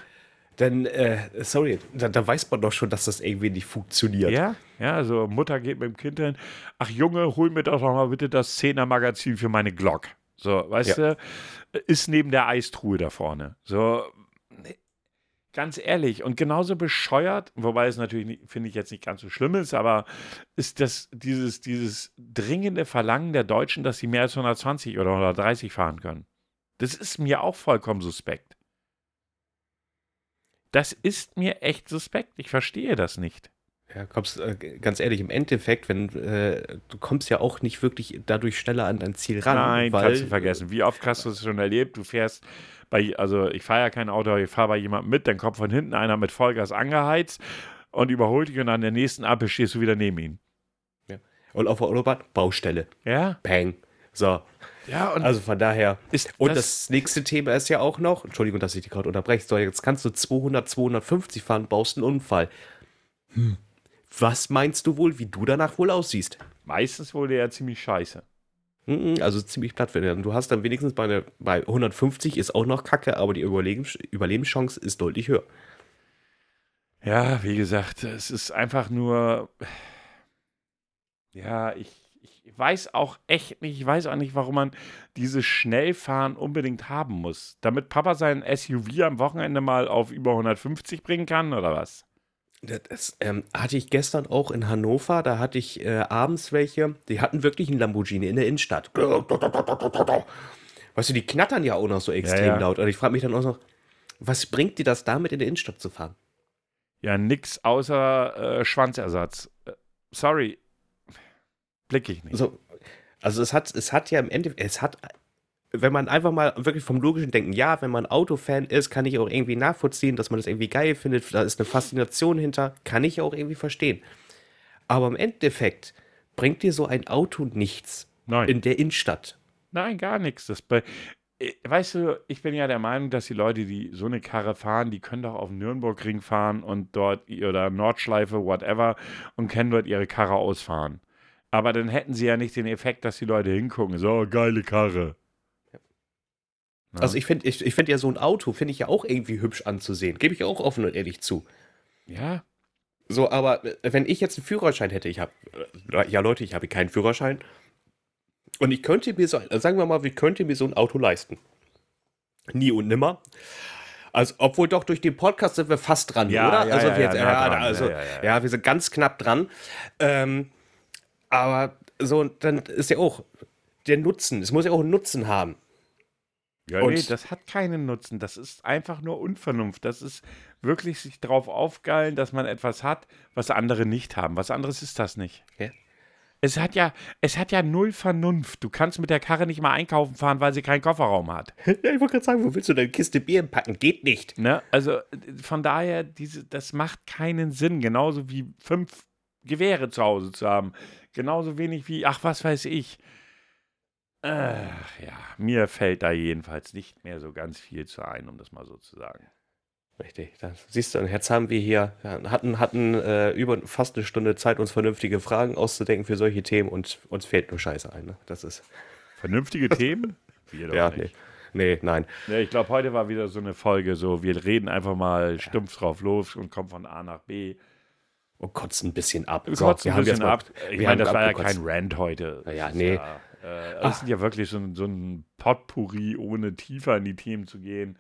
dann, äh, sorry, da, da weiß man doch schon, dass das irgendwie nicht funktioniert. Ja, ja, also Mutter geht mit dem Kind hin. Ach Junge, hol mir doch noch mal bitte das 10er Magazin für meine Glock. So, weißt du, ist neben der Eistruhe da vorne. So, ganz ehrlich und genauso bescheuert, wobei es natürlich, finde ich jetzt nicht ganz so schlimm ist, aber ist das dieses, dieses dringende Verlangen der Deutschen, dass sie mehr als 120 oder 130 fahren können. Das ist mir auch vollkommen suspekt. Das ist mir echt suspekt. Ich verstehe das nicht. Ja, kommst, äh, ganz ehrlich, im Endeffekt, wenn, äh, du kommst ja auch nicht wirklich dadurch schneller an dein Ziel ran. Nein, weil, kannst du vergessen. Wie oft hast du es schon erlebt? Du fährst bei, also ich fahre ja kein Auto, ich fahre bei jemandem mit, dann kommt von hinten einer mit Vollgas angeheizt und überholt dich und an der nächsten Ampel stehst du wieder neben ihm. Und auf der Autobahn, Baustelle. Ja? Peng. So. Ja, und Also von daher. ist Und das, das, nächste Thema ist ja auch noch, Entschuldigung, dass ich dich gerade unterbreche, so, jetzt kannst du 200, 250 fahren, baust einen Unfall. Hm. Was meinst du wohl, wie du danach wohl aussiehst? meistens wohl ja ziemlich scheiße. Also ziemlich platt werden. Du hast dann wenigstens bei, einer, bei 150 ist auch noch Kacke, aber die Überlebens, Überlebenschance ist deutlich höher. Ja, wie gesagt, es ist einfach nur. Ja, ich, ich weiß auch echt nicht, ich weiß auch nicht, warum man dieses Schnellfahren unbedingt haben muss. Damit Papa sein SUV am Wochenende mal auf über 150 bringen kann, oder was? Das, ähm, hatte ich gestern auch in Hannover. Da hatte ich äh, abends welche, die hatten wirklich einen Lamborghini in der Innenstadt. Weißt du, die knattern ja auch noch so extrem ja. laut. Und ich frage mich dann auch noch, was bringt dir das damit in der Innenstadt zu fahren? Ja, nix außer äh, Schwanzersatz. Äh, sorry. Blick ich nicht. So, also es hat, es hat ja im Endeffekt, es hat, wenn man einfach mal wirklich vom logischen Denken, ja, wenn man Autofan ist, kann ich auch irgendwie nachvollziehen, dass man das irgendwie geil findet, da ist eine Faszination hinter, kann ich auch irgendwie verstehen. Aber im Endeffekt bringt dir so ein Auto nichts Nein. in der Innenstadt. Nein, gar nichts. Das bei, äh, weißt du, ich bin ja der Meinung, dass die Leute, die so eine Karre fahren, die können doch auf den Nürnbergring fahren und dort oder Nordschleife, whatever, und können dort ihre Karre ausfahren. Aber dann hätten sie ja nicht den Effekt, dass die Leute hingucken. So, geile Karre. Ja. Also ich finde ich, ich find ja so ein Auto, finde ich ja auch irgendwie hübsch anzusehen. Gebe ich auch offen und ehrlich zu. Ja, So, aber äh, wenn ich jetzt einen Führerschein hätte, ich habe, ja Leute, ich habe keinen Führerschein. Und ich könnte mir so, ein- sagen wir mal, ich könnte mir so ein Auto leisten. Nie und nimmer. Also, obwohl doch durch den Podcast sind wir fast dran, Ja, oder? ja, also, ja, wir, jetzt, ja, dran. also ja. wir sind ganz knapp dran. Ähm, aber so, dann ist ja auch der Nutzen. Es muss ja auch einen Nutzen haben. Ja Und- nee, das hat keinen Nutzen. Das ist einfach nur Unvernunft. Das ist wirklich sich drauf aufgeilen, dass man etwas hat, was andere nicht haben. Was anderes ist das nicht. Ja. Es hat ja, es hat ja null Vernunft. Du kannst mit der Karre nicht mal einkaufen fahren, weil sie keinen Kofferraum hat. Ja, ich wollte gerade sagen, wo willst du deine Kiste Bier packen? Geht nicht. Ne? Also von daher, diese, das macht keinen Sinn. Genauso wie fünf Gewehre zu Hause zu haben. Genauso wenig wie, ach, was weiß ich. Ach ja, mir fällt da jedenfalls nicht mehr so ganz viel zu ein, um das mal so zu sagen. Richtig, das siehst du, und jetzt haben wir hier, hatten, hatten äh, über fast eine Stunde Zeit, uns vernünftige Fragen auszudenken für solche Themen und uns fällt nur Scheiße ein. Ne? Das ist, Vernünftige Themen? Wir doch ja, nicht. nee. Nee, nein. Ja, ich glaube, heute war wieder so eine Folge, so wir reden einfach mal stumpf drauf los und kommen von A nach B. Und kotzen ein bisschen ab. Wir So, kotzen ein haben jetzt bisschen ab. Ich wir meine, das war ja kein Rant heute. Na ja, Das ist nee. Ja, äh, das ist ja wirklich so ein, so ein Potpourri, ohne tiefer in die Themen zu gehen.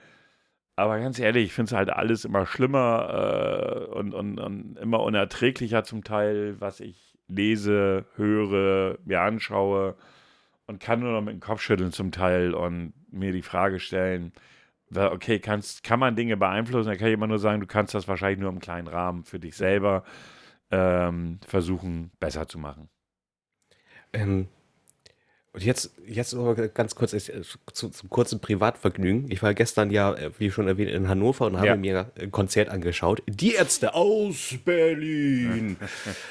Aber ganz ehrlich, ich finde es halt alles immer schlimmer äh, und, und, und immer unerträglicher zum Teil, was ich lese, höre, mir anschaue und kann nur noch mit dem Kopf schütteln zum Teil und mir die Frage stellen, okay, kannst, kann man Dinge beeinflussen? Da kann ich immer nur sagen, du kannst das wahrscheinlich nur im kleinen Rahmen für dich selber ähm, versuchen, besser zu machen. Ähm, und jetzt, jetzt aber ganz kurz äh, zu, zum kurzen Privatvergnügen. Ich war gestern ja, äh, wie schon erwähnt, in Hannover und habe Ja. mir ein Konzert angeschaut. Die Ärzte aus Berlin.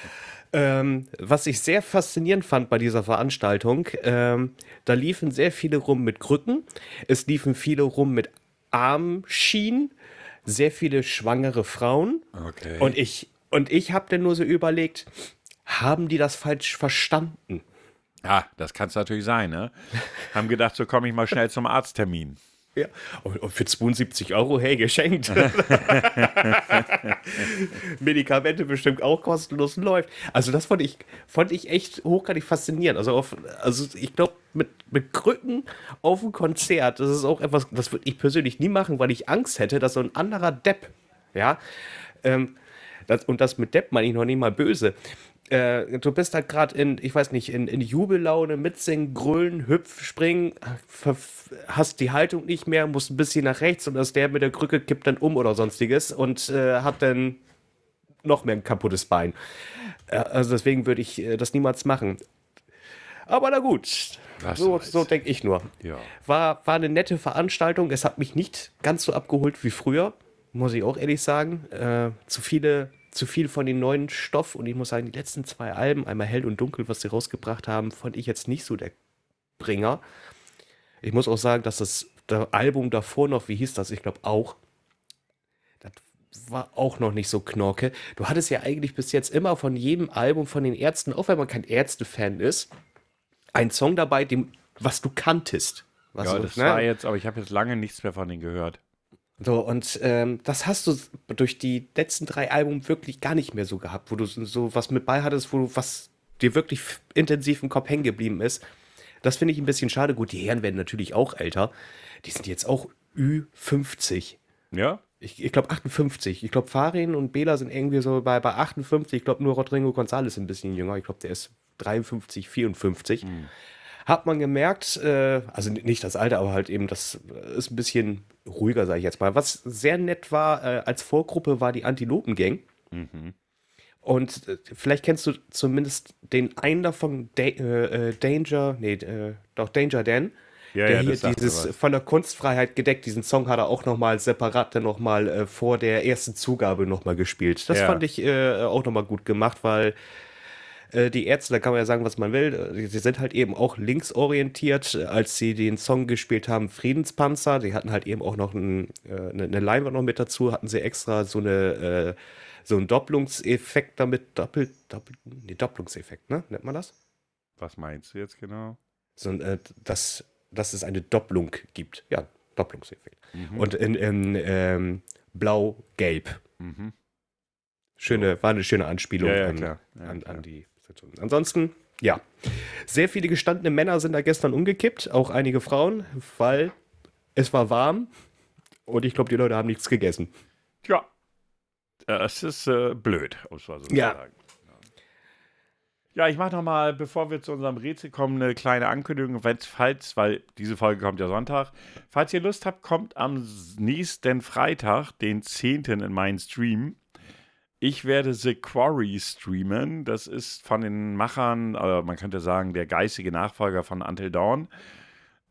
ähm, was ich sehr faszinierend fand bei dieser Veranstaltung, ähm, da liefen sehr viele rum mit Krücken. Es liefen viele rum mit Armschienen. Sehr viele schwangere Frauen. Okay. Und ich, und ich habe dann nur so überlegt, haben die das falsch verstanden? Ja, das kann es natürlich sein, ne? Haben gedacht, so komme ich mal schnell zum Arzttermin. Ja. Und, für 72 Euro, hey, geschenkt. Medikamente bestimmt auch kostenlos läuft. Also das fand ich, fand ich echt hochgradig faszinierend. Also, auf, also ich glaube, mit, mit Krücken auf ein Konzert, das ist auch etwas, das würde ich persönlich nie machen, weil ich Angst hätte, dass so ein anderer Depp, ja, ähm, das, und das mit Depp meine ich noch nicht mal böse. Äh, du bist halt gerade in, ich weiß nicht, in, in Jubellaune, mitsingen, grölen, hüpf, springen, hast die Haltung nicht mehr, musst ein bisschen nach rechts und dass der mit der Krücke kippt dann um oder sonstiges und äh, hat dann noch mehr ein kaputtes Bein. Äh, also deswegen würde ich äh, das niemals machen. Aber na gut, Was so, so denke ich nur. Ja. War, war eine nette Veranstaltung. Es hat mich nicht ganz so abgeholt wie früher, muss ich auch ehrlich sagen. Äh, zu viele, zu viel von den neuen Stoff und ich muss sagen, die letzten zwei Alben, einmal Hell und Dunkel, was sie rausgebracht haben, fand ich jetzt nicht so der Bringer. Ich muss auch sagen, dass das, das Album davor noch, wie hieß das? Ich glaube auch. Das war auch noch nicht so knorke. Du hattest ja eigentlich bis jetzt immer von jedem Album von den Ärzten, auch wenn man kein Ärzte-Fan ist, einen Song dabei, dem, was du kanntest. Was Ja, du, das ne? war jetzt, aber ich habe jetzt lange nichts mehr von denen gehört. So, und ähm, das hast du durch die letzten drei Alben wirklich gar nicht mehr so gehabt, wo du so- was mit bei hattest, wo du was dir wirklich intensiv im Kopf hängen geblieben ist. Das finde ich ein bisschen schade. Gut, die Herren werden natürlich auch älter. Die sind jetzt auch Ü50. Ja? Ich, ich glaube 58. Ich glaube, Farin und Bela sind irgendwie so bei, bei 58. Ich glaube, nur Rodrigo González ist ein bisschen jünger. Ich glaube, der ist 53, 54. Hat man gemerkt, äh, also nicht das Alter, aber halt eben, das ist ein bisschen ruhiger, sage ich jetzt mal. Was sehr nett war, äh, als Vorgruppe war die Antilopen-Gang. Und äh, vielleicht kennst du zumindest den einen davon, da äh, äh, Danger, nee, äh, doch Danger Dan. Ja, der ja, hier dieses von der Kunstfreiheit gedeckt, diesen Song hat er auch nochmal separat dann nochmal äh, vor der ersten Zugabe nochmal gespielt. Das Ja. fand ich äh, auch nochmal gut gemacht, weil äh, die Ärzte, da kann man ja sagen, was man will, äh, sie sind halt eben auch linksorientiert, äh, als sie den Song gespielt haben, Friedenspanzer, die hatten halt eben auch noch ein, äh, eine, eine Leinwand noch mit dazu, hatten sie extra so eine äh, so einen Doppelungseffekt damit, doppelt, doppelt, nee, Doppelungseffekt, ne, nennt man das? Was meinst du jetzt genau? So, äh, dass, dass es eine Doppelung gibt. Ja, Doppelungseffekt. Und in, in ähm, blau-gelb. Schöne, war eine schöne Anspielung Ja, ja, an. Ja, an, an die. Ansonsten, ja. Sehr viele gestandene Männer sind da gestern umgekippt, auch einige Frauen, weil es war warm und ich glaube, die Leute haben nichts gegessen. Ja. Das ist äh, blöd, um es mal so Ja. zu sagen. Ja, ich mache nochmal, bevor wir zu unserem Rätsel kommen, eine kleine Ankündigung, falls, weil diese Folge kommt ja Sonntag. Falls ihr Lust habt, kommt am nächsten Freitag, den 10. in meinen Stream. Ich werde The Quarry streamen. Das ist von den Machern, äh, man könnte sagen, der geistige Nachfolger von Until Dawn.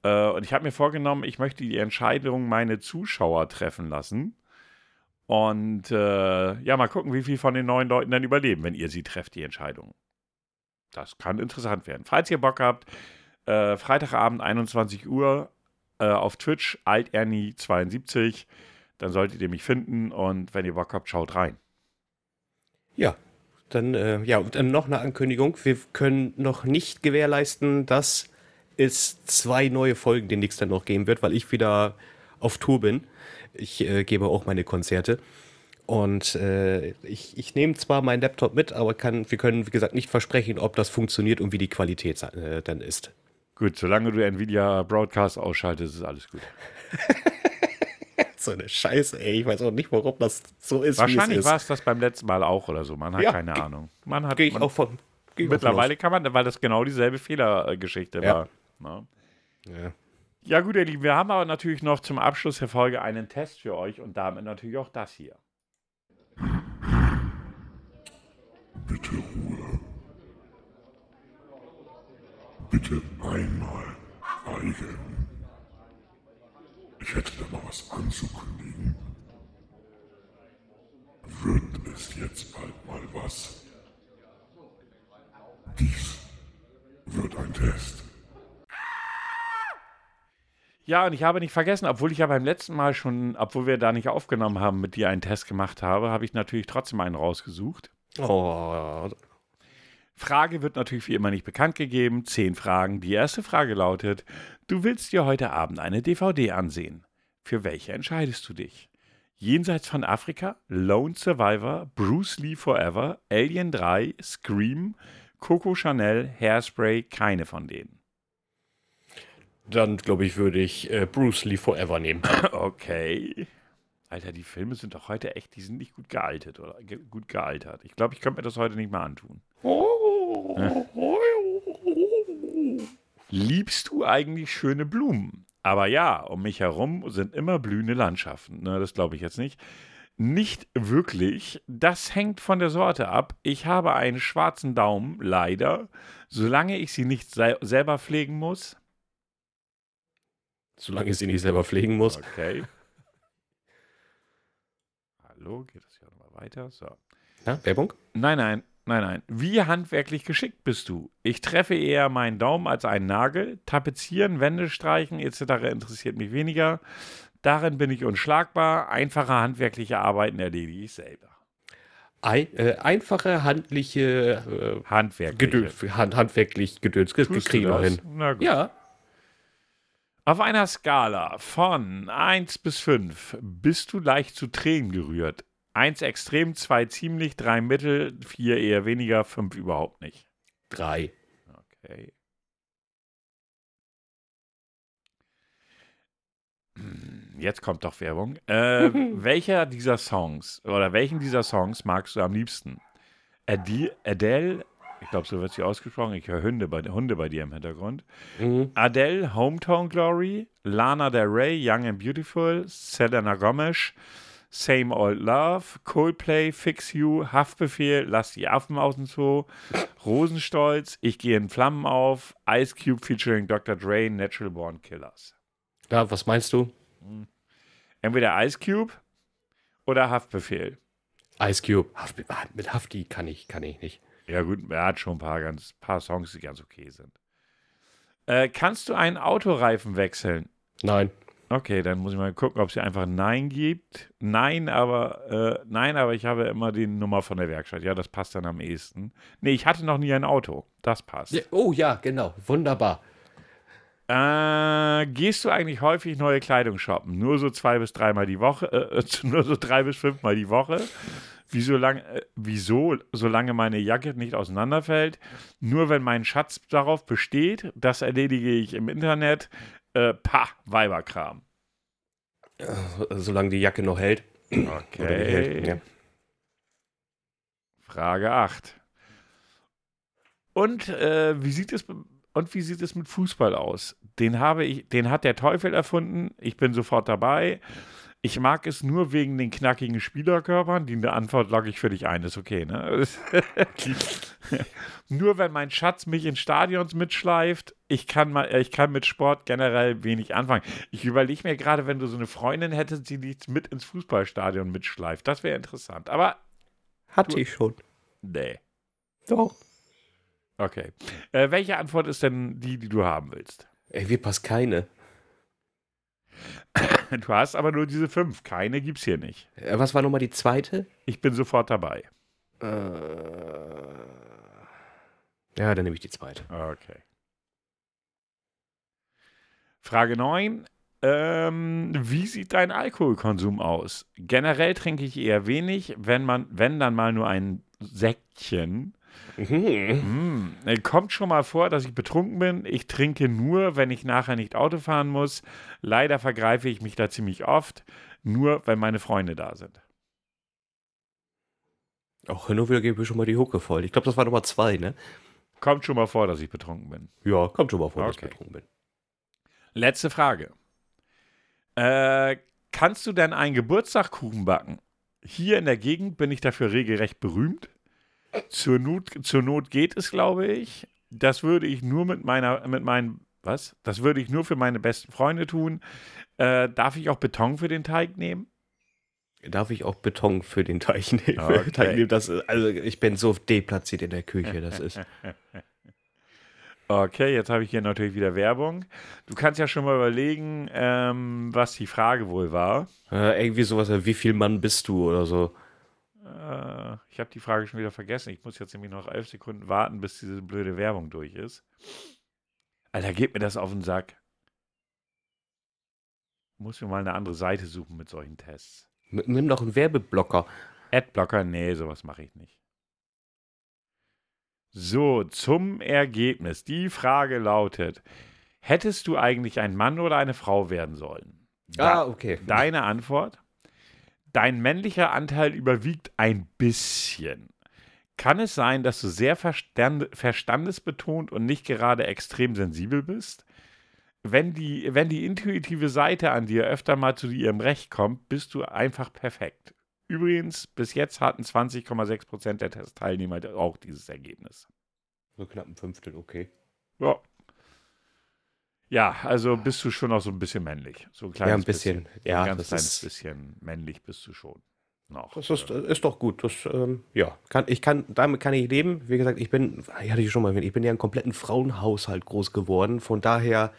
Äh, und ich habe mir vorgenommen, ich möchte die Entscheidung meine Zuschauer treffen lassen. Und äh, ja, mal gucken, wie viel von den neuen Leuten dann überleben, wenn ihr sie trefft, die Entscheidung. Das kann interessant werden. Falls ihr Bock habt, äh, Freitagabend 21 Uhr äh, auf Twitch, AltErnie72, dann solltet ihr mich finden und wenn ihr Bock habt, schaut rein. Ja, dann, äh, ja, und dann noch eine Ankündigung. Wir können noch nicht gewährleisten, dass es zwei neue Folgen demnächst dann noch geben wird, weil ich wieder auf Tour bin. Ich äh, gebe auch meine Konzerte. Und äh, ich, ich nehme zwar meinen Laptop mit, aber kann, wir können, wie gesagt, nicht versprechen, ob das funktioniert und wie die Qualität äh, dann ist. Gut, solange du Nvidia Broadcast ausschaltest, ist alles gut. so eine Scheiße, ey. Ich weiß auch nicht, warum das so ist. Wahrscheinlich war es das beim letzten Mal auch oder so. Man hat ja, keine Ahnung. Man hat. Gehe ich auch von. Mittlerweile kann man, weil das genau dieselbe Fehlergeschichte ja. war. Na? Ja. Ja, gut, ihr Lieben, wir haben aber natürlich noch zum Abschluss der Folge einen Test für euch und damit natürlich auch das hier. Bitte Ruhe. Bitte einmal schweigen. Ich hätte da mal was anzukündigen. Wird es jetzt bald mal was? Dies wird ein Test. Ja, und ich habe nicht vergessen, obwohl ich ja beim letzten Mal schon, obwohl wir da nicht aufgenommen haben, mit dir einen Test gemacht habe, habe ich natürlich trotzdem einen rausgesucht. Oh. Frage wird natürlich wie immer nicht bekannt gegeben. Zehn Fragen. Die erste Frage lautet: Du willst dir heute Abend eine DVD ansehen. Für welche entscheidest du dich? Jenseits von Afrika, Lone Survivor, Bruce Lee Forever, Alien 3, Scream, Coco Chanel, Hairspray, keine von denen. Dann glaube ich, würde ich äh, Bruce Lee Forever nehmen. Okay. Alter, die Filme sind doch heute echt, die sind nicht gut gealtert oder ge gut gealtert. Ich glaube, ich könnte mir das heute nicht mehr antun. Ja. Liebst du eigentlich schöne Blumen? Aber ja, um mich herum sind immer blühende Landschaften. Ne, das glaube ich jetzt nicht. Nicht wirklich. Das hängt von der Sorte ab. Ich habe einen schwarzen Daumen, leider. Solange ich sie nicht se selber pflegen muss, Solange ich sie nicht selber pflegen muss. Okay. Hallo, geht das hier nochmal weiter? So. Ja, Werbung? Nein, nein, nein, nein. Wie handwerklich geschickt bist du? Ich treffe eher meinen Daumen als einen Nagel. Tapezieren, Wände streichen etc. interessiert mich weniger. Darin bin ich unschlagbar. Einfache handwerkliche Arbeiten erledige ich selber. Ein, äh, einfache handliche äh, handwerkliche. Gedöns, hand, handwerklich Gedöns. Das kriegen wir hin. Na gut. Ja. Auf einer Skala von 1 bis 5 bist du leicht zu Tränen gerührt. 1 extrem, 2 ziemlich, 3 mittel, 4 eher weniger, 5 überhaupt nicht. 3. Okay. Jetzt kommt doch Werbung. Äh, welcher dieser Songs oder welchen dieser Songs magst du am liebsten? Adele, ich glaube, so wird sie ausgesprochen. Ich höre Hunde bei, Hunde bei dir im Hintergrund. Mhm. Adele, Hometown Glory, Lana Del Rey, Young and Beautiful, Selena Gomez, Same Old Love, Coldplay, Fix You, Haftbefehl, Lass die Affen aus dem Zoo, Rosenstolz, Ich gehe in Flammen auf, Ice Cube featuring Dr. Dre, Natural Born Killers. Ja, was meinst du? Entweder Ice Cube oder Haftbefehl. Ice Cube. Haft, mit Hafti kann ich, kann ich nicht. Ja, gut, er hat schon ein paar, ganz, paar Songs, die ganz okay sind. Äh, kannst du einen Autoreifen wechseln? Nein. Okay, dann muss ich mal gucken, ob es hier einfach Nein gibt. Nein, aber äh, nein, aber ich habe immer die Nummer von der Werkstatt. Ja, das passt dann am ehesten. Nee, ich hatte noch nie ein Auto. Das passt. Ja, oh ja, genau. Wunderbar. Äh, gehst du eigentlich häufig neue Kleidung shoppen? Nur so zwei bis dreimal die Woche, äh, nur so drei bis fünfmal die Woche? Wieso, lang, äh, wieso, solange meine Jacke nicht auseinanderfällt? Nur wenn mein Schatz darauf besteht, das erledige ich im Internet. Äh, pah, Weiberkram. Solange die Jacke noch hält. Okay. Hält, ja. Frage 8. Und äh, wie sieht es und wie sieht es mit Fußball aus? Den habe ich, den hat der Teufel erfunden. Ich bin sofort dabei. Ich mag es nur wegen den knackigen Spielerkörpern. Die Antwort logge ich für dich ein, ist okay, ne? nur wenn mein Schatz mich in Stadions mitschleift, ich kann, mal, ich kann mit Sport generell wenig anfangen. Ich überlege mir gerade, wenn du so eine Freundin hättest, die dich mit ins Fußballstadion mitschleift. Das wäre interessant. Aber Hatte ich schon. nee. Doch. Okay. Äh, welche Antwort ist denn die, die du haben willst? Ey, mir passt keine. Du hast aber nur diese fünf. Keine gibt's hier nicht. Äh, Was war nochmal die zweite? Ich bin sofort dabei. Äh, ja, dann nehme ich die zweite. Okay. Frage 9. Ähm, wie sieht dein Alkoholkonsum aus? Generell trinke ich eher wenig, wenn man, wenn dann mal nur ein Säckchen. Mhm. Hm, kommt schon mal vor, dass ich betrunken bin. Ich trinke nur, wenn ich nachher nicht Auto fahren muss. Leider vergreife ich mich da ziemlich oft, nur wenn meine Freunde da sind. Auch hin und wieder gebe ich schon mal die Hucke voll. Ich glaube, das war Nummer zwei, ne? Kommt schon mal vor, dass ich betrunken bin. Ja, kommt schon mal vor, dass ich Okay. betrunken bin. Letzte Frage. Äh, kannst du denn einen Geburtstagkuchen backen? Hier in der Gegend bin ich dafür regelrecht berühmt. Zur Not, zur Not geht es, glaube ich. Das würde ich nur mit meiner, mit meinen, was? Das würde ich nur für meine besten Freunde tun. Äh, darf ich auch Beton für den Teig nehmen? Darf ich auch Beton für den Teich nehmen? Okay. Teig nehmen das, also ich bin so deplatziert in der Küche, das ist. Okay, jetzt habe ich hier natürlich wieder Werbung. Du kannst ja schon mal überlegen, ähm, was die Frage wohl war. Äh, irgendwie sowas, wie wie viel Mann bist du oder so. Äh, ich habe die Frage schon wieder vergessen. Ich muss jetzt nämlich noch elf Sekunden warten, bis diese blöde Werbung durch ist. Alter, geht mir das auf den Sack. Muss mir mal eine andere Seite suchen mit solchen Tests. Nimm doch einen Werbeblocker. Adblocker, nee, sowas mache ich nicht. So, zum Ergebnis. Die Frage lautet: Hättest du eigentlich ein Mann oder eine Frau werden sollen? Da- Ah, okay. Deine Antwort? Dein männlicher Anteil überwiegt ein bisschen. Kann es sein, dass du sehr verstand verstandesbetont und nicht gerade extrem sensibel bist? Wenn die, wenn die intuitive Seite an dir öfter mal zu ihrem Recht kommt, bist du einfach perfekt. Übrigens, bis jetzt hatten 20,6% der Testteilnehmer auch dieses Ergebnis. So knapp ein Fünftel, okay. Ja. Ja, also bist du schon noch so ein bisschen männlich. So ein kleines Ja, ein bisschen. bisschen. Ja, ein ganz kleines bisschen männlich bist du schon. Noch. Das ist, ist doch gut. Das, ähm, ja, kann, ich kann, damit kann ich leben. Wie gesagt, ich bin, ich hatte ich schon mal erwähnt, ich bin ja im kompletten Frauenhaushalt groß geworden. Von daher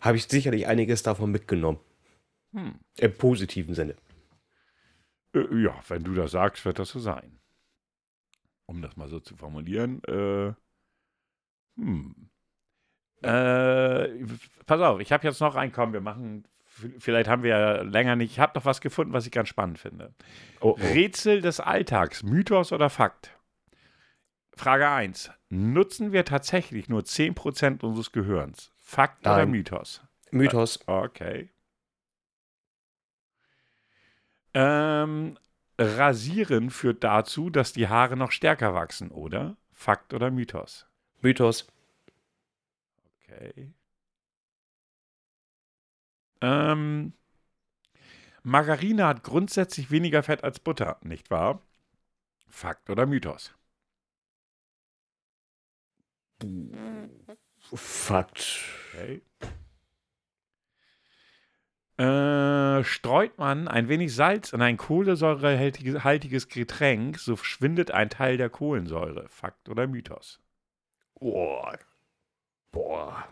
habe ich sicherlich einiges davon mitgenommen. Hm. Im positiven Sinne. Äh, ja, wenn du das sagst, wird das so sein. Um das mal so zu formulieren. Äh, hm. Äh, pass auf, ich habe jetzt noch einen, komm, wir machen, vielleicht haben wir ja länger nicht, ich habe noch was gefunden, was ich ganz spannend finde. Oh, Rätsel des Alltags, Mythos oder Fakt? Frage 1. Nutzen wir tatsächlich nur 10% unseres Gehirns? Fakt oder Nein. Mythos? Mythos. Okay. Ähm, Rasieren führt dazu, dass die Haare noch stärker wachsen, oder? Fakt oder Mythos? Mythos. Okay. Ähm, Margarine hat grundsätzlich weniger Fett als Butter, nicht wahr? Fakt oder Mythos? Fakt. Okay. Äh, streut man ein wenig Salz in ein kohlensäurehaltiges Getränk, so verschwindet ein Teil der Kohlensäure. Fakt oder Mythos? Boah. Boah.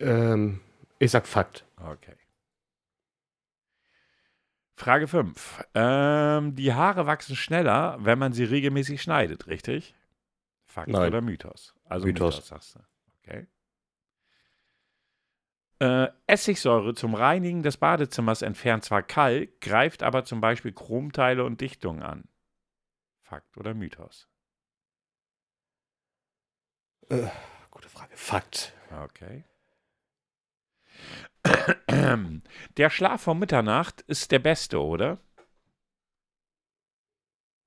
Ähm, ich sag Fakt. Okay. Frage 5. Ähm, die Haare wachsen schneller, wenn man sie regelmäßig schneidet, richtig? Fakt Nein. oder Mythos? Also Mythos. Mythos, sagst du. Okay. Äh, Essigsäure zum Reinigen des Badezimmers entfernt zwar Kalk, greift aber zum Beispiel Chromteile und Dichtungen an. Fakt oder Mythos? Äh, gute Frage. Fakt. Okay. Der Schlaf vor Mitternacht ist der beste, oder?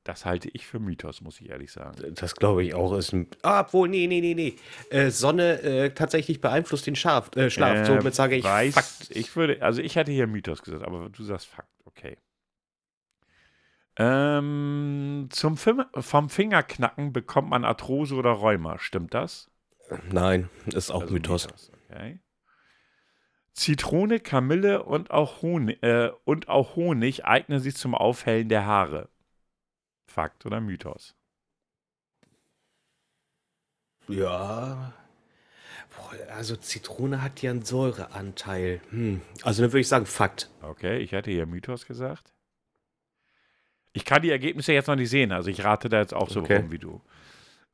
Das halte ich für Mythos, muss ich ehrlich sagen. Das glaube ich auch. Ist ein, ah, obwohl, nee, nee, nee, nee. Äh, Sonne äh, tatsächlich beeinflusst den Schlaf. Äh, Schlaf. Äh, Somit sage ich weiß, Fakt. Ich würde, also ich hätte hier Mythos gesagt, aber du sagst Fakt, okay. Ähm, zum Fim vom Fingerknacken bekommt man Arthrose oder Rheuma, stimmt das? Nein, ist auch Also Mythos. Okay. Zitrone, Kamille und auch, Honig, äh, und auch Honig eignen sich zum Aufhellen der Haare. Fakt oder Mythos? Ja. Boah, also Zitrone hat ja einen Säureanteil. Hm. Also dann würde ich sagen Fakt. Okay, ich hätte hier Mythos gesagt. Ich kann die Ergebnisse jetzt noch nicht sehen, also ich rate da jetzt auch so Okay. rum wie du.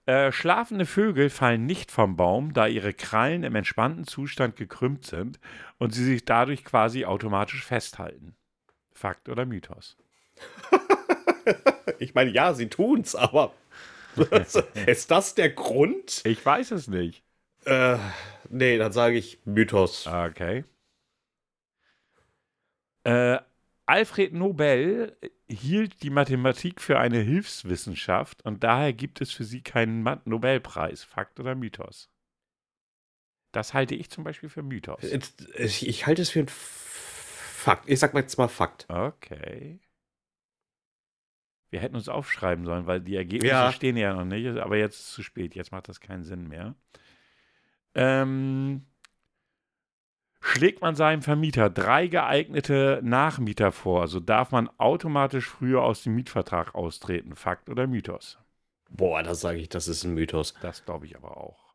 Äh, schlafende Vögel fallen nicht vom Baum, da ihre Krallen im entspannten Zustand gekrümmt sind und sie sich dadurch quasi automatisch festhalten. Fakt oder Mythos? Ich meine, ja, sie tun's, aber ist das der Grund? Ich weiß es nicht. Äh, nee, dann sage ich Mythos. Okay. Äh, Alfred Nobel hielt die Mathematik für eine Hilfswissenschaft und daher gibt es für sie keinen Nobelpreis. Fakt oder Mythos? Das halte ich zum Beispiel für Mythos. Ich, ich halte es für ein Fakt. Ich sag mal jetzt mal Fakt. Okay. Wir hätten uns aufschreiben sollen, weil die Ergebnisse Ja. stehen ja noch nicht, aber jetzt ist es zu spät. Jetzt macht das keinen Sinn mehr. Ähm, schlägt man seinem Vermieter drei geeignete Nachmieter vor, so darf man automatisch früher aus dem Mietvertrag austreten. Fakt oder Mythos? Boah, das sage ich, das ist ein Mythos. Das glaube ich aber auch.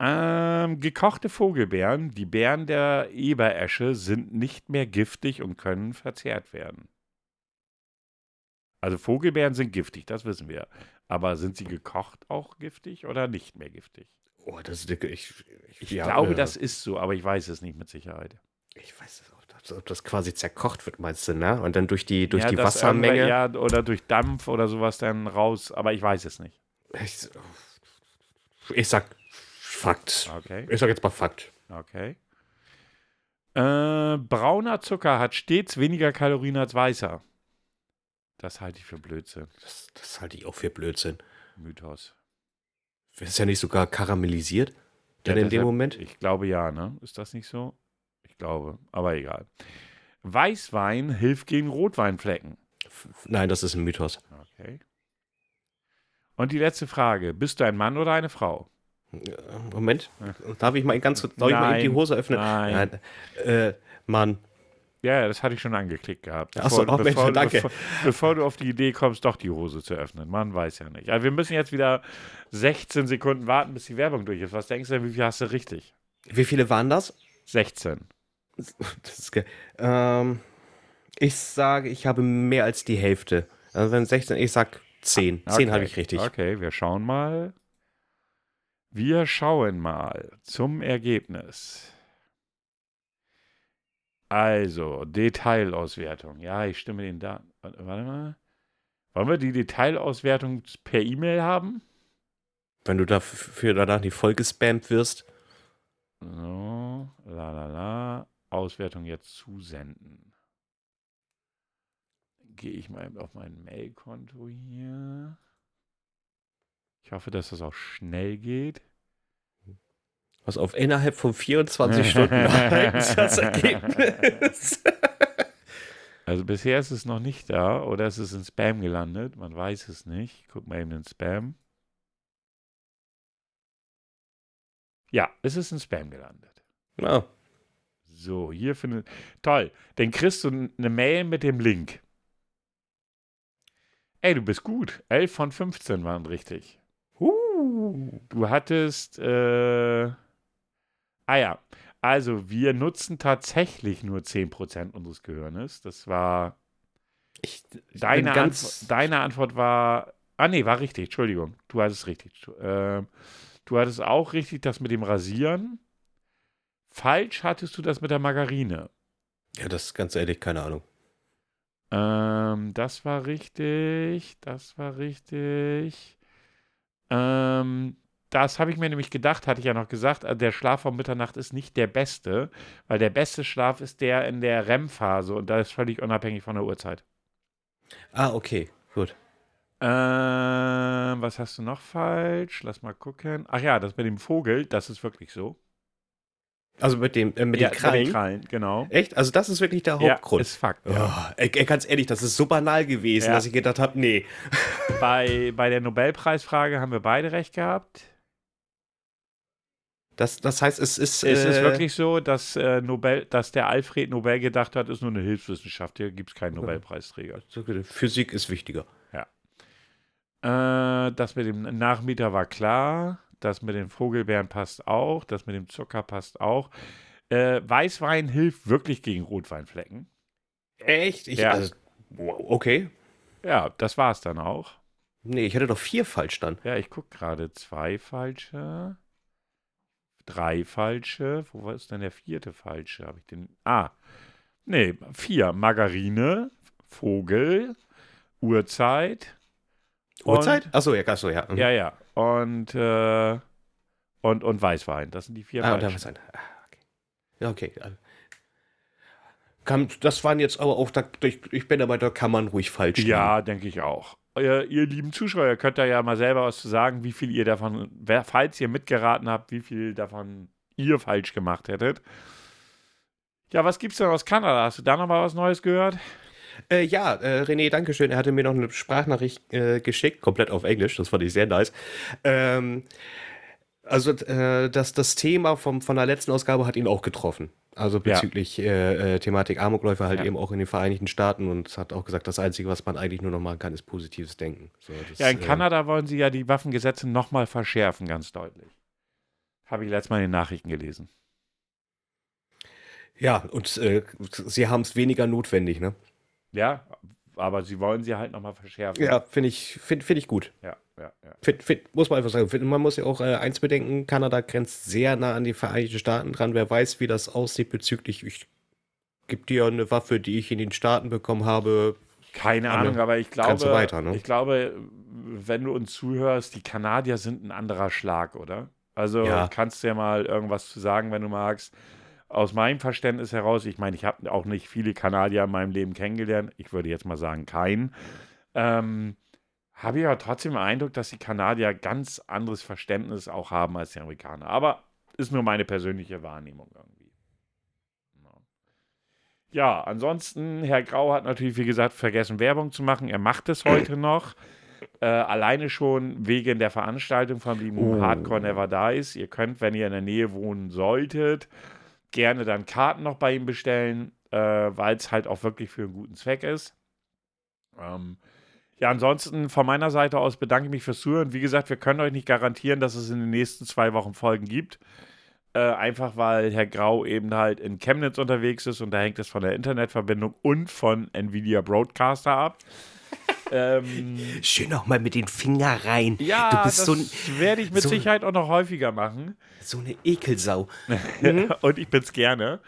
Ähm, gekochte Vogelbeeren, die Beeren der Eberesche, sind nicht mehr giftig und können verzehrt werden. Also Vogelbeeren sind giftig, das wissen wir. Aber sind sie gekocht auch giftig oder nicht mehr giftig? Oh, das ist ich, ich, Ich ja, glaube, äh, das ist so, aber ich weiß es nicht mit Sicherheit. Ich weiß es auch, ob das quasi zerkocht wird, meinst du, ne? Und dann durch die, durch ja, die dass Wassermenge. Ja, oder durch Dampf oder sowas dann raus, aber ich weiß es nicht. Ich, ich sag Fakt. Okay. Ich sag jetzt mal Fakt. Okay. Äh, brauner Zucker hat stets weniger Kalorien als weißer. Das halte ich für Blödsinn. Das, das halte ich auch für Blödsinn. Mythos. Ist ja nicht sogar karamellisiert? Dann Ja, in dem deshalb- Moment? Ich glaube ja, ne? Ist das nicht so? Ich glaube, aber egal. Weißwein hilft gegen Rotweinflecken. Nein, das ist ein Mythos. Okay. Und die letzte Frage: Bist du ein Mann oder eine Frau? Moment, darf ich mal ganz kurz, soll ich mal eben die Nein, Hose öffnen? nein. Nein. Äh, Mann, Ja, ja, das hatte ich schon angeklickt gehabt. Ach so, oh, Mensch, bevor, danke. Bevor, bevor du auf die Idee kommst, doch die Hose zu öffnen. Man weiß ja nicht. Also wir müssen jetzt wieder 16 Sekunden warten, bis die Werbung durch ist. Was denkst du denn, wie viel hast du richtig? wie viele waren das? 16. Das ist ähm, ich sage, ich habe mehr als die Hälfte. Also wenn 16, ich sag 10. 10 Okay. habe ich richtig. Okay, wir schauen mal. Wir schauen mal zum Ergebnis. Also, Detailauswertung. Ja, ich stimme den Daten. Warte mal. Wollen wir die Detailauswertung per E-Mail haben? Wenn du dafür danach nicht voll gespammt wirst. So, la la la. Auswertung jetzt zusenden. Gehe ich mal auf mein Mailkonto hier. Ich hoffe, dass das auch schnell geht. Was auf innerhalb von 24 Stunden ist das Ergebnis. Also bisher ist es noch nicht da oder es ist in Spam gelandet. Man weiß es nicht. Guck mal eben in Spam. Ja, es ist in Spam gelandet. Ja, So, hier findet. Toll. Dann kriegst du eine Mail mit dem Link. Ey, du bist gut. 11 von 15 waren richtig. Du hattest. Äh, ah ja. Also, wir nutzen tatsächlich nur 10% unseres Gehirnes. Das war. ich, ich Deine. Antwort, deine Antwort war. Ah, nee, war richtig. Entschuldigung. Du hattest richtig. Ähm, du hattest auch richtig das mit dem Rasieren. Falsch hattest du das mit der Margarine. Ja, das ist ganz ehrlich, keine Ahnung. Ähm, das war richtig. Das war richtig. Ähm, das habe ich mir nämlich gedacht, hatte ich ja noch gesagt, äh, der Schlaf um Mitternacht ist nicht der beste, weil der beste Schlaf ist der in der REM-Phase und da ist völlig unabhängig von der Uhrzeit. Ah, okay, gut. Ähm, was hast du noch falsch? Lass mal gucken. Ach ja, das mit dem Vogel, das ist wirklich so. Also mit dem äh, mit ja, den Krallen. Mit den Krallen, genau. Echt? Also das ist wirklich der Ja, Hauptgrund. ist Fakt. Ja. Oh, ey, ganz ehrlich, das ist so banal gewesen, Ja. dass ich gedacht habe, nee. Bei, bei der Nobelpreisfrage haben wir beide recht gehabt. Das, das heißt, es ist. Es ist äh, wirklich so, dass, äh, Nobel, dass der Alfred Nobel gedacht hat, ist nur eine Hilfswissenschaft. Hier gibt es keinen Nobelpreisträger. Physik ist wichtiger. Äh, das mit dem Nachmieter war klar. Das mit den Vogelbeeren passt auch. Das mit dem Zucker passt auch. Äh, Weißwein hilft wirklich gegen Rotweinflecken. Echt? Ich, Ja. also, okay. Ja, das war es dann auch. Nee, ich hatte doch vier falsch dann. Ja, ich gucke gerade. Zwei falsche. Drei falsche. Wo war ist denn der vierte falsche? Habe ich den. Ah. Nee, vier. Margarine, Vogel, Uhrzeit. Uhrzeit? Achso, ja, achso, ja. mhm. Ja, ja. Und, äh, und, und Weißwein. Das sind die vier Ah, und da falschen. was ein. Ah, okay. Ja, okay. Kann, das waren jetzt aber auch, da, ich, ich bin dabei, da kann man ruhig falsch liegen. Ja, denke ich auch. Äh, ihr lieben Zuschauer, könnt da ja mal selber was zu sagen, wie viel ihr davon, falls ihr mitgeraten habt, wie viel davon ihr falsch gemacht hättet. Ja, was gibt's denn aus Kanada? Hast du da noch mal was Neues gehört? Äh, ja, äh, René, danke schön. Er hatte mir noch eine Sprachnachricht äh, geschickt, komplett auf Englisch. Das fand ich sehr nice. Ähm, also äh, das, das Thema vom, von der letzten Ausgabe hat ihn auch getroffen. Also Ja. bezüglich äh, äh, Thematik Amokläufer halt Ja. eben auch in den Vereinigten Staaten und hat auch gesagt, das Einzige, was man eigentlich nur noch machen kann, ist positives Denken. So, das, Ja, in äh, Kanada wollen sie ja die Waffengesetze noch mal verschärfen, ganz deutlich. Habe ich letztes Mal in den Nachrichten gelesen. Ja, und äh, sie haben es weniger notwendig, ne? Ja, aber sie wollen sie halt noch mal verschärfen. Ja, finde ich, find, find ich gut. ja, ja. ja. Find, find, muss man einfach sagen. Find, man muss ja auch äh, eins bedenken: Kanada grenzt sehr nah an die Vereinigten Staaten dran. Wer weiß, wie das aussieht bezüglich, ich gebe dir eine Waffe, die ich in den Staaten bekommen habe. Keine Ahnung, aber ich glaube, weiter, ne? ich glaube, wenn du uns zuhörst, die Kanadier sind ein anderer Schlag, oder? Also Ja. kannst du ja mal irgendwas zu sagen, wenn du magst. Aus meinem Verständnis heraus, ich meine, ich habe auch nicht viele Kanadier in meinem Leben kennengelernt. Ich würde jetzt mal sagen, keinen. Ähm, habe ich aber trotzdem den Eindruck, dass die Kanadier ganz anderes Verständnis auch haben als die Amerikaner. Aber ist nur meine persönliche Wahrnehmung irgendwie. Ja. Ansonsten, Herr Grau hat natürlich, wie gesagt, vergessen, Werbung zu machen. Er macht es heute noch. Äh, alleine schon wegen der Veranstaltung vom lieben Oh. Hardcore Never Dies. Ihr könnt, wenn ihr in der Nähe wohnen solltet, gerne dann Karten noch bei ihm bestellen, äh, weil es halt auch wirklich für einen guten Zweck ist. Ähm, ja, ansonsten von meiner Seite aus bedanke ich mich fürs Zuhören. Wie gesagt, wir können euch nicht garantieren, dass es in den nächsten zwei Wochen Folgen gibt. Äh, einfach weil Herr Grau eben halt in Chemnitz unterwegs ist und da hängt es von der Internetverbindung und von Nvidia Broadcaster ab. Ähm, Schön noch mal mit den Finger rein. ja, du bist das so, werde ich mit so- Sicherheit auch noch häufiger machen. so eine Ekelsau. und ich bin's gerne.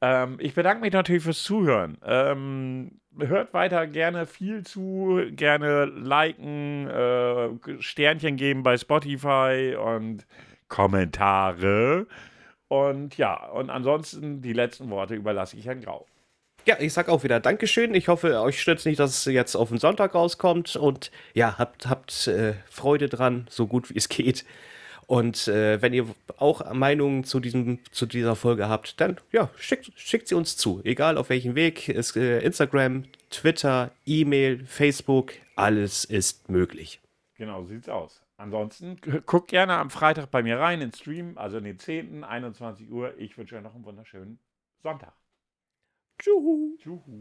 Ähm, ich bedanke mich natürlich fürs Zuhören. Ähm, hört weiter gerne viel zu, gerne liken, äh, Sternchen geben bei Spotify und Kommentare. Und ja, und ansonsten die letzten Worte überlasse ich Herrn Grau. Ja, ich sag auch wieder Dankeschön. Ich hoffe, euch stützt nicht, dass es jetzt auf den Sonntag rauskommt. Und ja, habt, habt äh, Freude dran, so gut wie es geht. Und äh, wenn ihr auch Meinungen zu, diesem, zu dieser Folge habt, dann ja, schickt, schickt sie uns zu. Egal auf welchem Weg. Ist, äh, Instagram, Twitter, E-Mail, Facebook, alles ist möglich. Genau, so sieht's aus. Ansonsten gu- guckt gerne am Freitag bei mir rein in Stream, also in den 10., 21 Uhr. Ich wünsche euch noch einen wunderschönen Sonntag. 啾呼啾呼